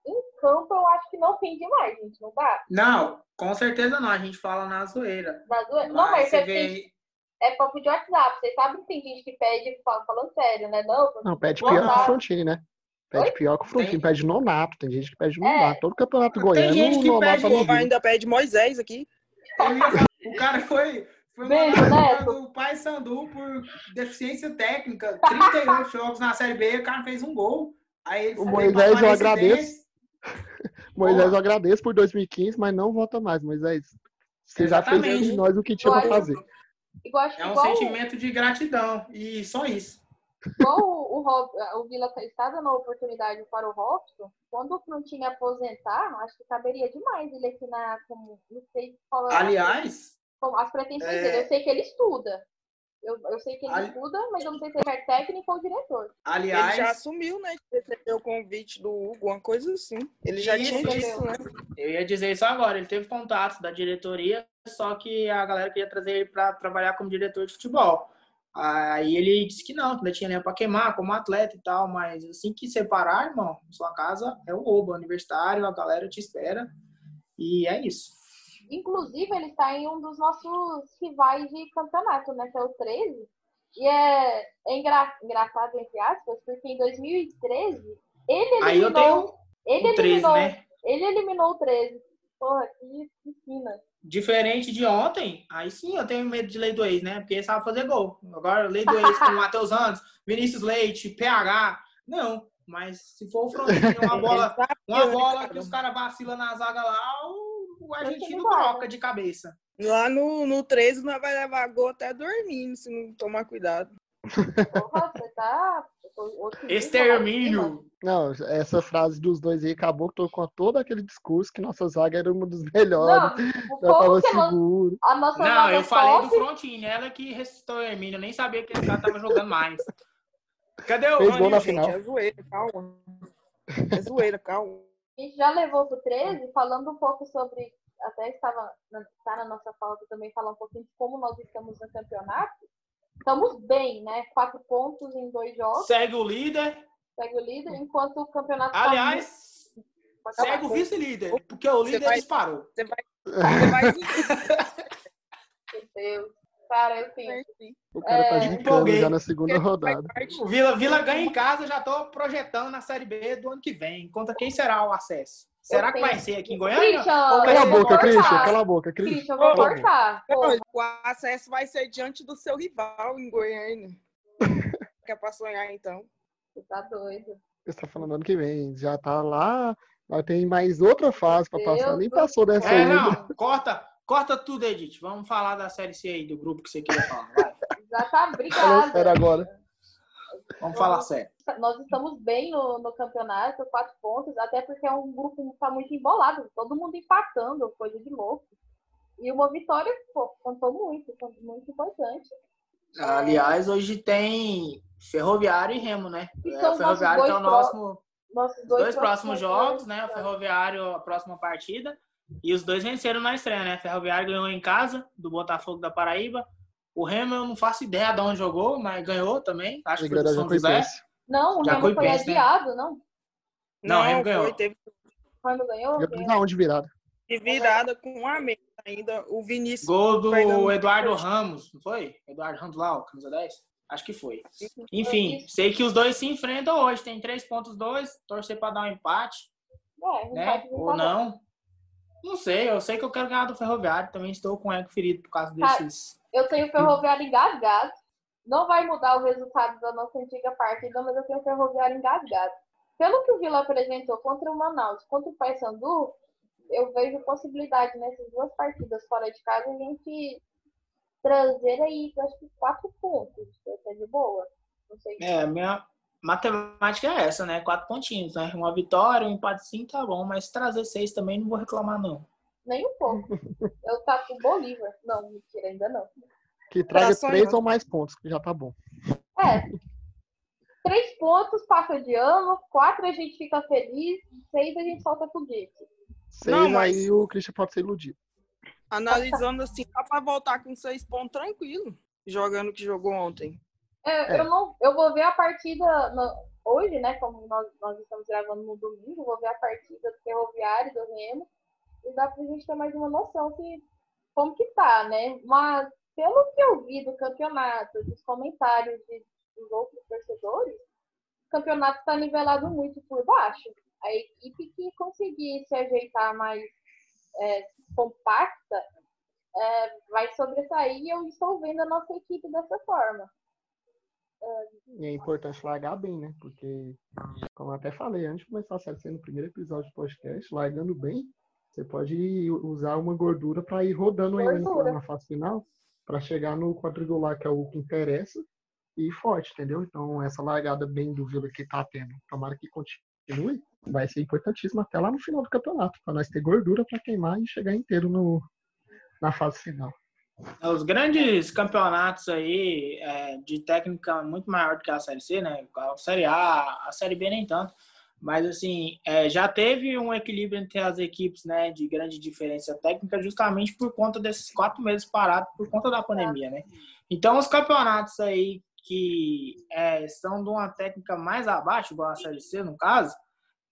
em campo eu acho que não tem demais, gente, não dá? Não, com certeza não. A gente fala na zoeira. Na zoe- Mas Não, mas você é, tem- é papo de WhatsApp, vocês sabem que tem gente que pede, fala- falando sério, né? Não, Não, pede pior que o Frontini, né? Pede Oi? pior que o Frontini, Tem- pede nonato. Tem gente que pede É. nonato. Todo campeonato Tem goiano, gente que pede tá O ainda pede Moisés aqui. O cara foi, foi mandado do Pai Sandu por deficiência técnica. 38 jogos na Série B, o cara fez um gol. Aí ele O Moisés, eu agradeço. Moisés, eu agradeço por 2015, mas não volta mais, Moisés. Você já fez Exatamente. de nós o que tinha acho- fazer. igual, É um igual, sentimento de gratidão. E só isso. igual o, o, Rob- o Vila está dando oportunidade para o Robson, quando o Frontini aposentar, acho que caberia demais ele aqui na. Como, não sei qual é Aliás, como as pretensões É. dele. Eu sei que ele estuda. Eu, eu sei que ele Ali- estuda, mas eu não sei se ele é técnico ou diretor. Ele Aliás, já assumiu, né? de receber o convite do Hugo, uma coisa assim. Ele já Isso, tinha isso. dito, né? eu ia dizer isso agora. Ele teve contato da diretoria, só que a galera queria trazer ele para trabalhar como diretor de futebol. Aí ele disse que não, que ainda tinha lenha para queimar como atleta e tal, mas assim que separar, irmão, sua casa é o Oba, universitário, a galera te espera. E é isso. Inclusive, ele está em um dos nossos rivais de campeonato, né? Que é o 13. E é, é engra- engraçado, entre aspas, porque em 2013, ele eliminou, ele o 13, eliminou, né? ele eliminou o 13. Porra, que piscina. Diferente de ontem, aí sim eu tenho medo de lei do ex, né? Porque ele sabe fazer gol. Agora, lei do ex com o Matheus Andes, Vinícius Leite, PH, não. Mas se for o Frontini, uma bola, uma bola que os caras vacilam na zaga lá, o, o argentino vai, né? troca de cabeça. Lá no, no 13 nós vai levar gol até dormindo, se não tomar cuidado. Porra, você tá. Extermínio! Não, essa frase dos dois aí acabou, tocou todo aquele discurso que nossa zaga era uma dos melhores. Não, a nossa- seguro. a nossa Não, eu falei do top, Frontini, ela que ressuscitou o Hermínio, eu nem sabia que esse cara tava jogando mais. Cadê o Fez gente? final. É zoeira, calma. É zoeira, calma. A gente já levou pro 13, falando um pouco sobre. Até estava na, tá na nossa pauta também falar um pouquinho de como nós estamos no campeonato. Estamos bem, né? Quatro pontos em dois jogos, Segue o líder. segue o líder, enquanto o campeonato tá Aliás, muito- segue o vice-líder, porque o Você líder vai- disparou. Você vai. Você vai Meu Deus. Cara, assim, sim. O cara tá É. Empolguei. já na segunda rodada. O Vila, Vila ganha em casa, já tô projetando na Série B do ano que vem. Conta quem será o acesso. Será que vai ser aqui em Goiânia? Christian, Cala a boca, Christian, cala a boca, Christian. Christian, eu vou cortar. O acesso vai ser diante do seu rival em Goiânia. Quer pra sonhar, então? você tá doido. Você tá falando ano que vem, já tá lá, mas tem mais outra fase pra Deus passar, nem passou dessa É, ainda. não. Corta, corta tudo, Edith. Vamos falar da Série C aí, do grupo que você queria falar. Vai. Já tá obrigada. agora. Vamos falar sério. Nós estamos bem no, no campeonato, quatro pontos, até porque é um grupo que tá muito embolado, todo mundo empatando, coisa de louco. E uma vitória, pô, contou muito, foi muito importante. Aliás, hoje tem Ferroviário e Remo, né? É, Ferroviário que é o nossos dois nosso Nossos os dois, dois próximos jogos, né? O Ferroviário, a próxima partida. E os dois venceram na estreia, né? O Ferroviário ganhou em casa, do Botafogo da Paraíba. O Remo, eu não faço ideia de onde jogou, mas ganhou também. Acho que foi do São José. Não, o Já Remo foi Jacuipense, né? adiado, não? Não, o Remo ganhou. foi, teve O Remo ganhou? Ganhou. fiz aonde virada. de virada com um a menos ainda. O Vinícius. Gol do Fernando Eduardo. Ramos, não foi? Eduardo Ramos lá, o camisa 10? Acho que foi. Enfim, sei que os dois se enfrentam hoje. Tem três pontos, dois. Torcer para dar um empate, É, não né? vir Ou falar. não. Não sei, eu sei que eu quero ganhar do Ferroviário. Também estou com o ego ferido por causa Tá. desses. Eu tenho o Ferroviário engasgado. Não vai mudar o resultado da nossa antiga partida, mas eu tenho o Ferroviário engasgado. Pelo que o Vila apresentou contra o Manaus, contra o Paysandu, eu vejo possibilidade nessas duas partidas fora de casa a gente trazer aí, acho que quatro pontos. Vai ser de boa. É, a minha matemática é essa, né? Quatro pontinhos, né? Uma vitória, um empate sim, tá bom. Mas trazer seis também não vou reclamar, não. Nem um pouco. Eu taco o Bolívar. Não, mentira, ainda não. Que traga sonhando. três ou mais pontos, que já tá bom. É. Três pontos, passa de ano. Quatro a gente fica feliz. Seis a gente solta foguete. Seis, Não, mas- aí o Christian pode ser iludido. Analisando assim, dá pra voltar com seis pontos tranquilo. Jogando o que jogou ontem. É, É. Eu, não, eu vou ver a partida no- hoje, né? Como nós, nós estamos gravando no domingo, vou ver a partida do Ferroviário, do Remo, e dá pra gente ter mais uma noção que, como que tá, né? Mas pelo que eu vi do campeonato, dos comentários de- dos outros torcedores, o campeonato está nivelado muito por baixo. A equipe que conseguir se ajeitar mais é, compacta é, vai sobressair e eu estou vendo a nossa equipe dessa forma. E é importante largar bem, né? Porque, como eu até falei antes de começar a série, no primeiro episódio do podcast, largando bem, você pode usar uma gordura para ir rodando ainda Gordura. na fase final, para chegar no quadrangular, que é o que interessa, e forte, entendeu? Então, essa largada bem do Vila que tá tendo, tomara que continue, vai ser importantíssimo até lá no final do campeonato, para nós ter gordura para queimar e chegar inteiro no, na fase final. Os grandes campeonatos aí é, de técnica muito maior do que a Série C, né? A Série A, a Série B nem tanto. Mas, assim, é, já teve um equilíbrio entre as equipes, né? De grande diferença técnica, justamente por conta desses quatro meses parados, por conta da pandemia, né? Então, os campeonatos aí que é, são de uma técnica mais abaixo, igual a Série C, no caso,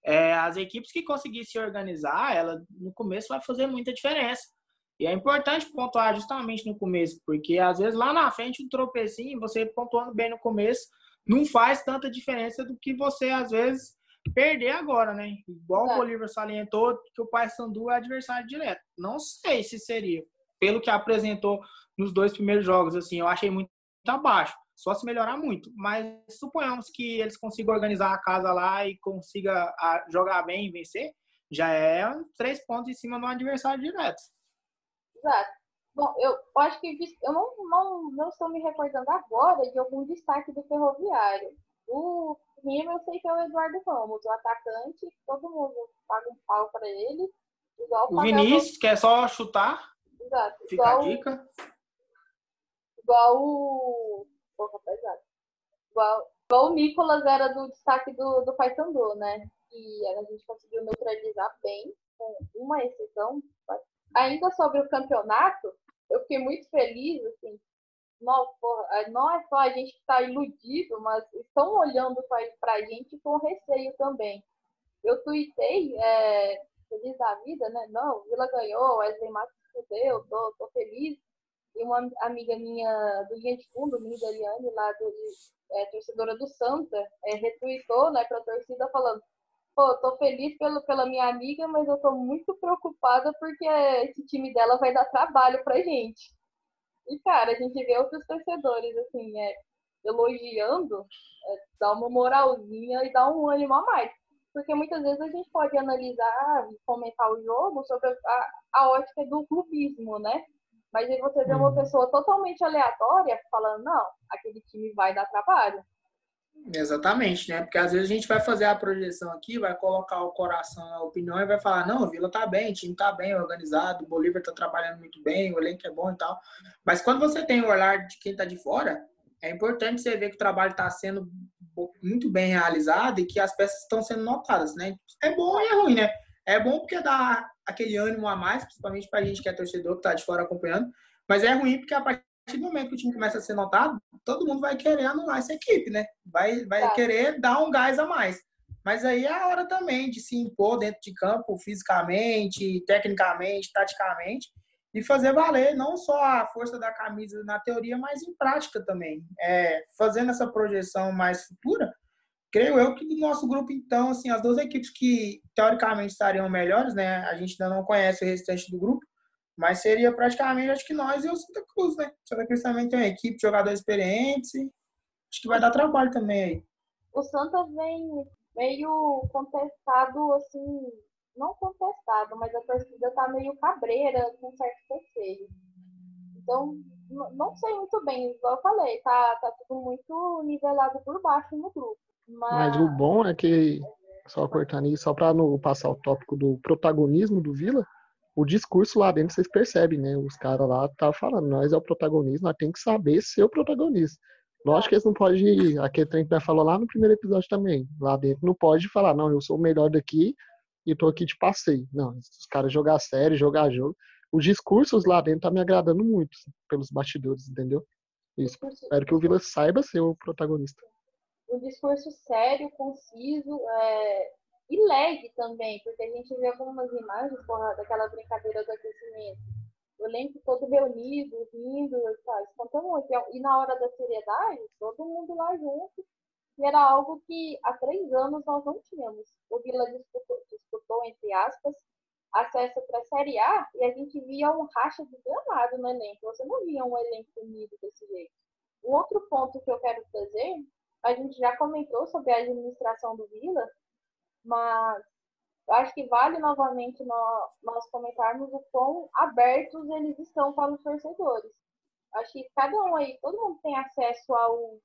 é, as equipes que conseguirem se organizar, ela no começo vai fazer muita diferença. E é importante pontuar justamente no começo, porque às vezes lá na frente um tropecinho, você pontuando bem no começo, não faz tanta diferença do que você às vezes perder agora, né? Igual é. o Bolívar salientou que o Paysandu é adversário direto. Não sei se seria, pelo que apresentou nos dois primeiros jogos, assim, eu achei muito abaixo. Só se melhorar muito, mas suponhamos que eles consigam organizar a casa lá e consiga jogar bem e vencer, já é três pontos em cima do adversário direto. Exato. Bom, eu acho que eu não, não, não estou me recordando agora de algum destaque do Ferroviário. O Rima eu sei que é o Eduardo Ramos, o atacante, todo mundo paga um pau para ele. Igual o Vinícius, que é só chutar. Exato. Fica igual, a dica. Igual o. Porra, pesado. Igual, igual o Nicolas era do destaque do, do Paysandu, né? E a gente conseguiu neutralizar bem, com uma exceção, ainda sobre o campeonato, eu fiquei muito feliz, assim, não, porra, não é só a gente que está iludido, mas estão olhando para a gente com receio também. Eu tuitei, é, feliz da vida, né? Não, Vila ganhou, Wesley Matos fudeu, tô, tô feliz. E uma amiga minha do de Fundo, Linda Eliane, lá do, é, torcedora do Santa, é, retweetou né, para a torcida falando pô, tô feliz pelo, pela minha amiga, mas eu tô muito preocupada porque esse time dela vai dar trabalho pra gente. E, cara, a gente vê outros torcedores, assim, é, elogiando, é, dá uma moralzinha e dá um ânimo a mais. Porque muitas vezes a gente pode analisar e comentar o jogo sobre a, a ótica do clubismo, né? Mas aí você vê uma uhum. pessoa totalmente aleatória falando, não, aquele time vai dar trabalho. Exatamente, né? Porque às vezes a gente vai fazer a projeção aqui, vai colocar o coração na opinião e vai falar: não, o Vila tá bem, o time tá bem organizado, o Bolívar tá trabalhando muito bem, o elenco é bom e tal. Mas quando você tem o olhar de quem tá de fora, é importante você ver que o trabalho está sendo muito bem realizado e que as peças estão sendo notadas, né? É bom e é ruim, né? É bom porque dá aquele ânimo a mais, principalmente pra gente que é torcedor, que tá de fora acompanhando. Mas é ruim porque a partir partir do momento que o time começa a ser notado, todo mundo vai querer anular essa equipe, né? Vai, vai tá. querer dar um gás a mais. Mas aí é a hora também de se impor dentro de campo, fisicamente, tecnicamente, taticamente, e fazer valer não só a força da camisa na teoria, mas em prática também. É, fazendo essa projeção mais futura, creio eu que do nosso grupo, então, assim, as duas equipes que teoricamente estariam melhores, né? A gente ainda não conhece o restante do grupo, mas seria praticamente, acho que nós e o Santa Cruz, né? O Santa Cruz também tem uma equipe de jogadores experientes. Acho que vai dar trabalho também aí. O Santa vem meio contestado, assim, não contestado, mas a torcida tá meio cabreira com certo receio. Então, não sei muito bem, igual eu falei, tá, tá tudo muito nivelado por baixo no grupo. Mas, mas o bom é que, só cortando isso, só para não passar o tópico do protagonismo do Vila, o discurso lá dentro vocês percebem, né? Os caras lá tá falando, nós é o protagonista, nós tem que saber ser o protagonista. Lógico que eles não podem, aquele trem que nós falou lá no primeiro episódio também, lá dentro não pode falar, não, eu sou o melhor daqui e tô aqui de passeio. Não, os caras jogar sério, jogar jogo. Os discursos lá dentro tá me agradando muito pelos bastidores, entendeu? Isso. Espero que o Vila saiba ser o protagonista. Um discurso sério, conciso, é, e leg também, porque a gente vê algumas imagens porra, daquela brincadeira do aquecimento. O elenco todo reunido, rindo, sabe? muito. E na hora da seriedade, todo mundo lá junto. E era algo que há três anos nós não tínhamos. O Vila disputou, disputou entre aspas, acesso para a Série A e a gente via um racha desgramado no elenco. Você não via um elenco unido desse jeito. O outro ponto que eu quero trazer, a gente já comentou sobre a administração do Vila, mas acho que vale novamente nós, nós comentarmos o quão abertos eles estão para os torcedores. Acho que cada um aí, todo mundo tem acesso ao,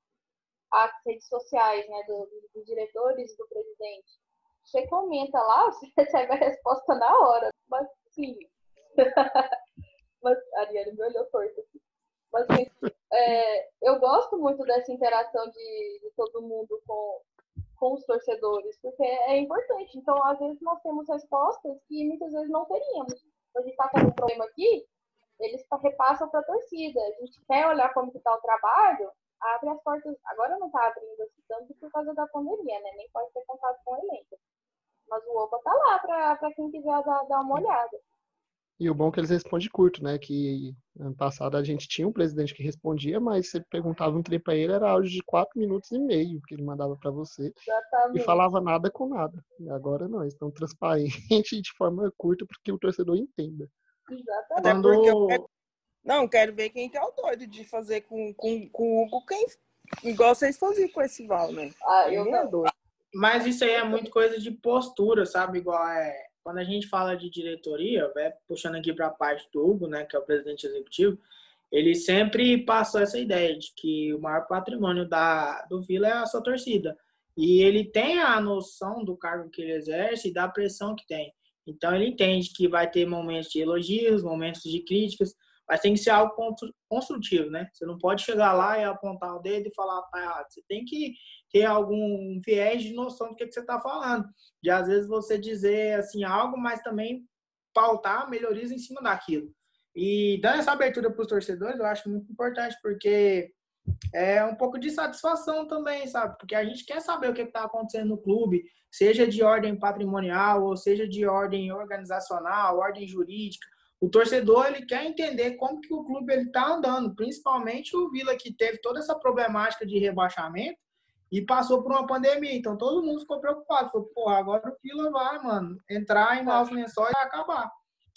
às redes sociais, né, do, dos diretores e do presidente. Você comenta lá, você recebe a resposta na hora. Mas sim. mas a Ariane me olhou torto aqui. é, eu gosto muito dessa interação de, de todo mundo com, com os torcedores, porque é importante. Então, às vezes, nós temos respostas que muitas vezes não teríamos. A gente está com um problema aqui, eles repassam para a torcida. A gente quer olhar como está o trabalho, abre as portas. Agora não está abrindo assim tanto por causa da pandemia, né? Nem pode ter contato com o elenco. Mas o OPA tá lá para quem quiser dar, dar uma olhada. E o bom é que eles respondem curto, né? Que ano passado a gente tinha um presidente que respondia, mas você perguntava um trem para ele, era áudio de quatro minutos e meio que ele mandava para você. Exatamente. E falava nada com nada. E agora não, eles estão transparentes de forma curta para que o torcedor entenda. Exatamente. Até Quando- porque eu quero... Não, quero ver quem que é o doido de fazer com, com, com o Hugo quem... igual vocês faziam com esse Val, né? Ah, eu é não. doido. Mas isso aí é muito coisa de postura, sabe? Igual é. Quando a gente fala de diretoria, né, puxando aqui para a parte do Hugo, né, que é o presidente executivo, ele sempre passou essa ideia de que o maior patrimônio da, do Vila é a sua torcida. E ele tem a noção do cargo que ele exerce e da pressão que tem. Então ele entende que vai ter momentos de elogios, momentos de críticas, mas tem que ser algo constru- construtivo, né? Você não pode chegar lá e apontar o dedo e falar tá errado. Você tem que ter algum viés de noção do que, que você está falando. De às vezes você dizer assim algo, mas também pautar melhorias em cima daquilo. E dando essa abertura para os torcedores, eu acho muito importante, porque é um pouco de satisfação também, sabe? Porque a gente quer saber o que está acontecendo no clube, seja de ordem patrimonial, ou seja de ordem organizacional, ordem jurídica. O torcedor ele quer entender como que o clube ele está andando, principalmente o Vila que teve toda essa problemática de rebaixamento e passou por uma pandemia. Então todo mundo ficou preocupado. Falou, porra, agora o Vila vai, mano, entrar em maus lençóis e acabar.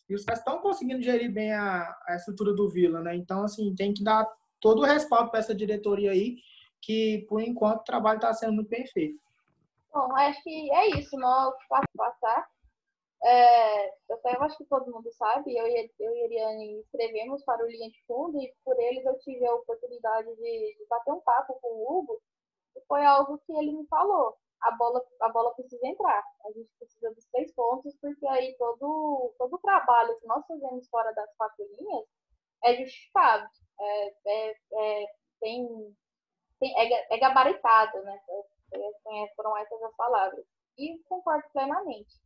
E os caras estão conseguindo gerir bem a, a estrutura do Vila, né? Então, assim, tem que dar todo o respaldo para essa diretoria aí, que por enquanto o trabalho está sendo muito bem feito. Bom, acho que é isso. Vamos passar. É, eu acho que todo mundo sabe, eu e, eu e a Eliane escrevemos para o Linha de Fundo e por eles eu tive a oportunidade de, de bater um papo com o Hugo e foi algo que ele me falou. A bola, a bola precisa entrar. A gente precisa dos três pontos, porque aí todo, todo o trabalho que nós fazemos fora das quatro linhas é justificado. É, é, é, tem, tem, é, é gabaritado, né? É, é, foram essas as palavras. E concordo plenamente.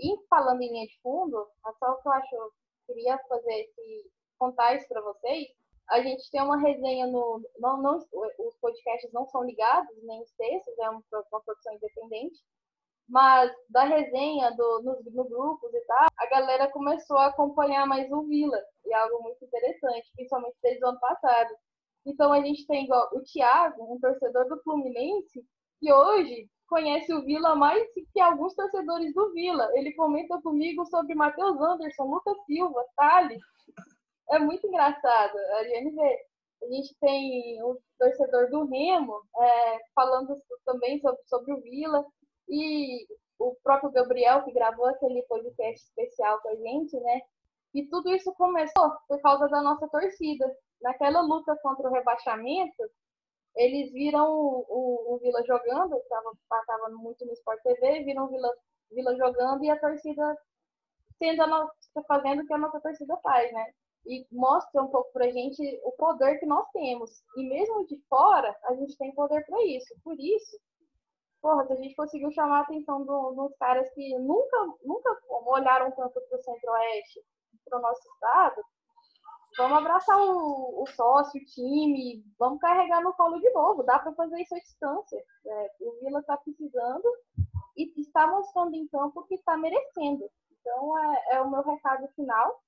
E falando em linha de fundo, só o que eu acho, eu queria fazer esse, contar isso para vocês. A gente tem uma resenha no. Não, não, os podcasts não são ligados, nem os textos, é uma, uma produção independente. Mas da resenha do, no grupos e tal, a galera começou a acompanhar mais o Vila. E é algo muito interessante, principalmente desde o ano passado. Então a gente tem igual, o Thiago, um torcedor do Fluminense, que hoje conhece o Vila mais que alguns torcedores do Vila. Ele comenta comigo sobre Matheus Anderson, Lucas Silva, Thales. É muito engraçado. A gente vê. A gente tem o torcedor do Remo é, falando também sobre, sobre o Vila. E o próprio Gabriel, que gravou aquele podcast especial com a gente, né? E tudo isso começou por causa da nossa torcida. Naquela luta contra o rebaixamento, eles viram o, o, o Vila jogando, estava passava muito no Sport TV, viram o Vila, Vila jogando e a torcida sendo a nossa, fazendo o que a nossa torcida faz, né? E mostra um pouco pra gente o poder que nós temos. E mesmo de fora, a gente tem poder para isso. Por isso, porra, se a gente conseguiu chamar a atenção do- dos caras que nunca, nunca olharam tanto para o Centro-Oeste, para o nosso estado, vamos abraçar o, o sócio, o time, vamos carregar no colo de novo. Dá para fazer isso à distância. É, o Vila está precisando e está mostrando em campo que está merecendo. Então, é, é o meu recado final.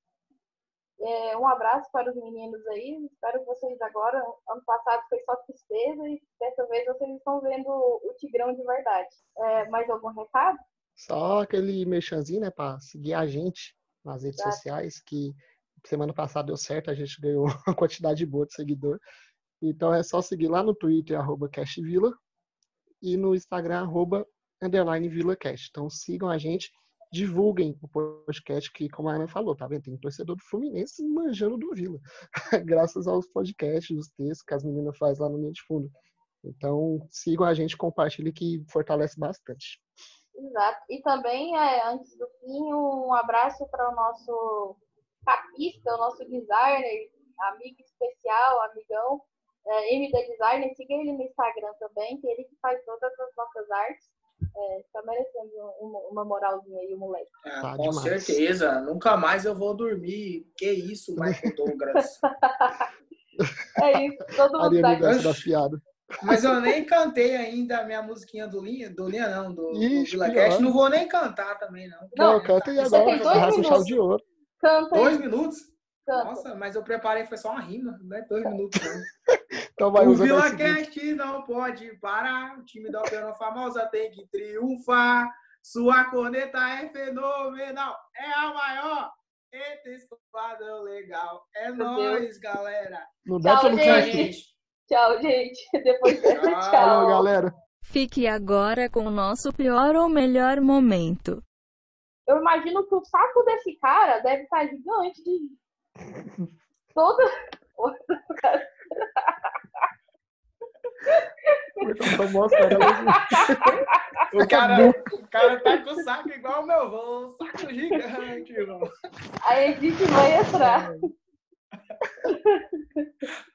É, um abraço para os meninos aí. Espero que vocês agora, ano passado foi só tristeza e dessa vez vocês estão vendo o Tigrão de verdade. É, mais algum recado? Só aquele merchanzinho, né, para seguir a gente nas redes Tá. sociais, que semana passada deu certo, a gente ganhou uma quantidade boa de seguidor. Então é só seguir lá no Twitter, arroba CashVila, e no Instagram, arroba underline VilaCast. Então sigam a gente, divulguem o podcast, que, como a Ana falou, tá vendo? Tem torcedor do Fluminense manjando do Vila, graças aos podcasts, os textos que as meninas fazem lá no Linha de Fundo. Então sigam a gente, compartilhem, que fortalece bastante. Exato. E também, é, antes do fim, um abraço para o nosso capista, o nosso designer, amigo especial, amigão, é, MD Designer, siga ele no Instagram também, que ele que faz todas as nossas artes. É, tá merecendo uma, uma moralzinha aí, o moleque. Ah, Tá com demais. certeza. Nunca mais eu vou dormir. Que isso, Michael Douglas. É isso, todo mundo Ariane tá. Mas eu nem cantei ainda a minha musiquinha do Linha, do Linha não, do, do Ixi, VilaCast. pior. Não vou nem cantar também, não. Não, Não, canta aí você agora, tem dois minutos. de ouro. Canta Dois minutos? canta. Nossa, mas eu preparei, foi só uma rima, não é dois minutos, não. Então vai o o seguinte. VilaCast não pode parar. O time da Operação Famosa tem que triunfar. Sua corneta é fenomenal. É a maior. Eita, esquadrão legal. É Meu nóis, galera. Não dá Tchau, gente. Tchau, gente. Depois dessa, Tchau. tchau. Falou, galera. Fique agora com o nosso pior ou melhor momento. Eu imagino que o saco desse cara deve estar gigante de. Toda. Então. O cara, o cara tá com o saco igual o meu avô. um Saco gigante, irmão. A Edith vai entrar.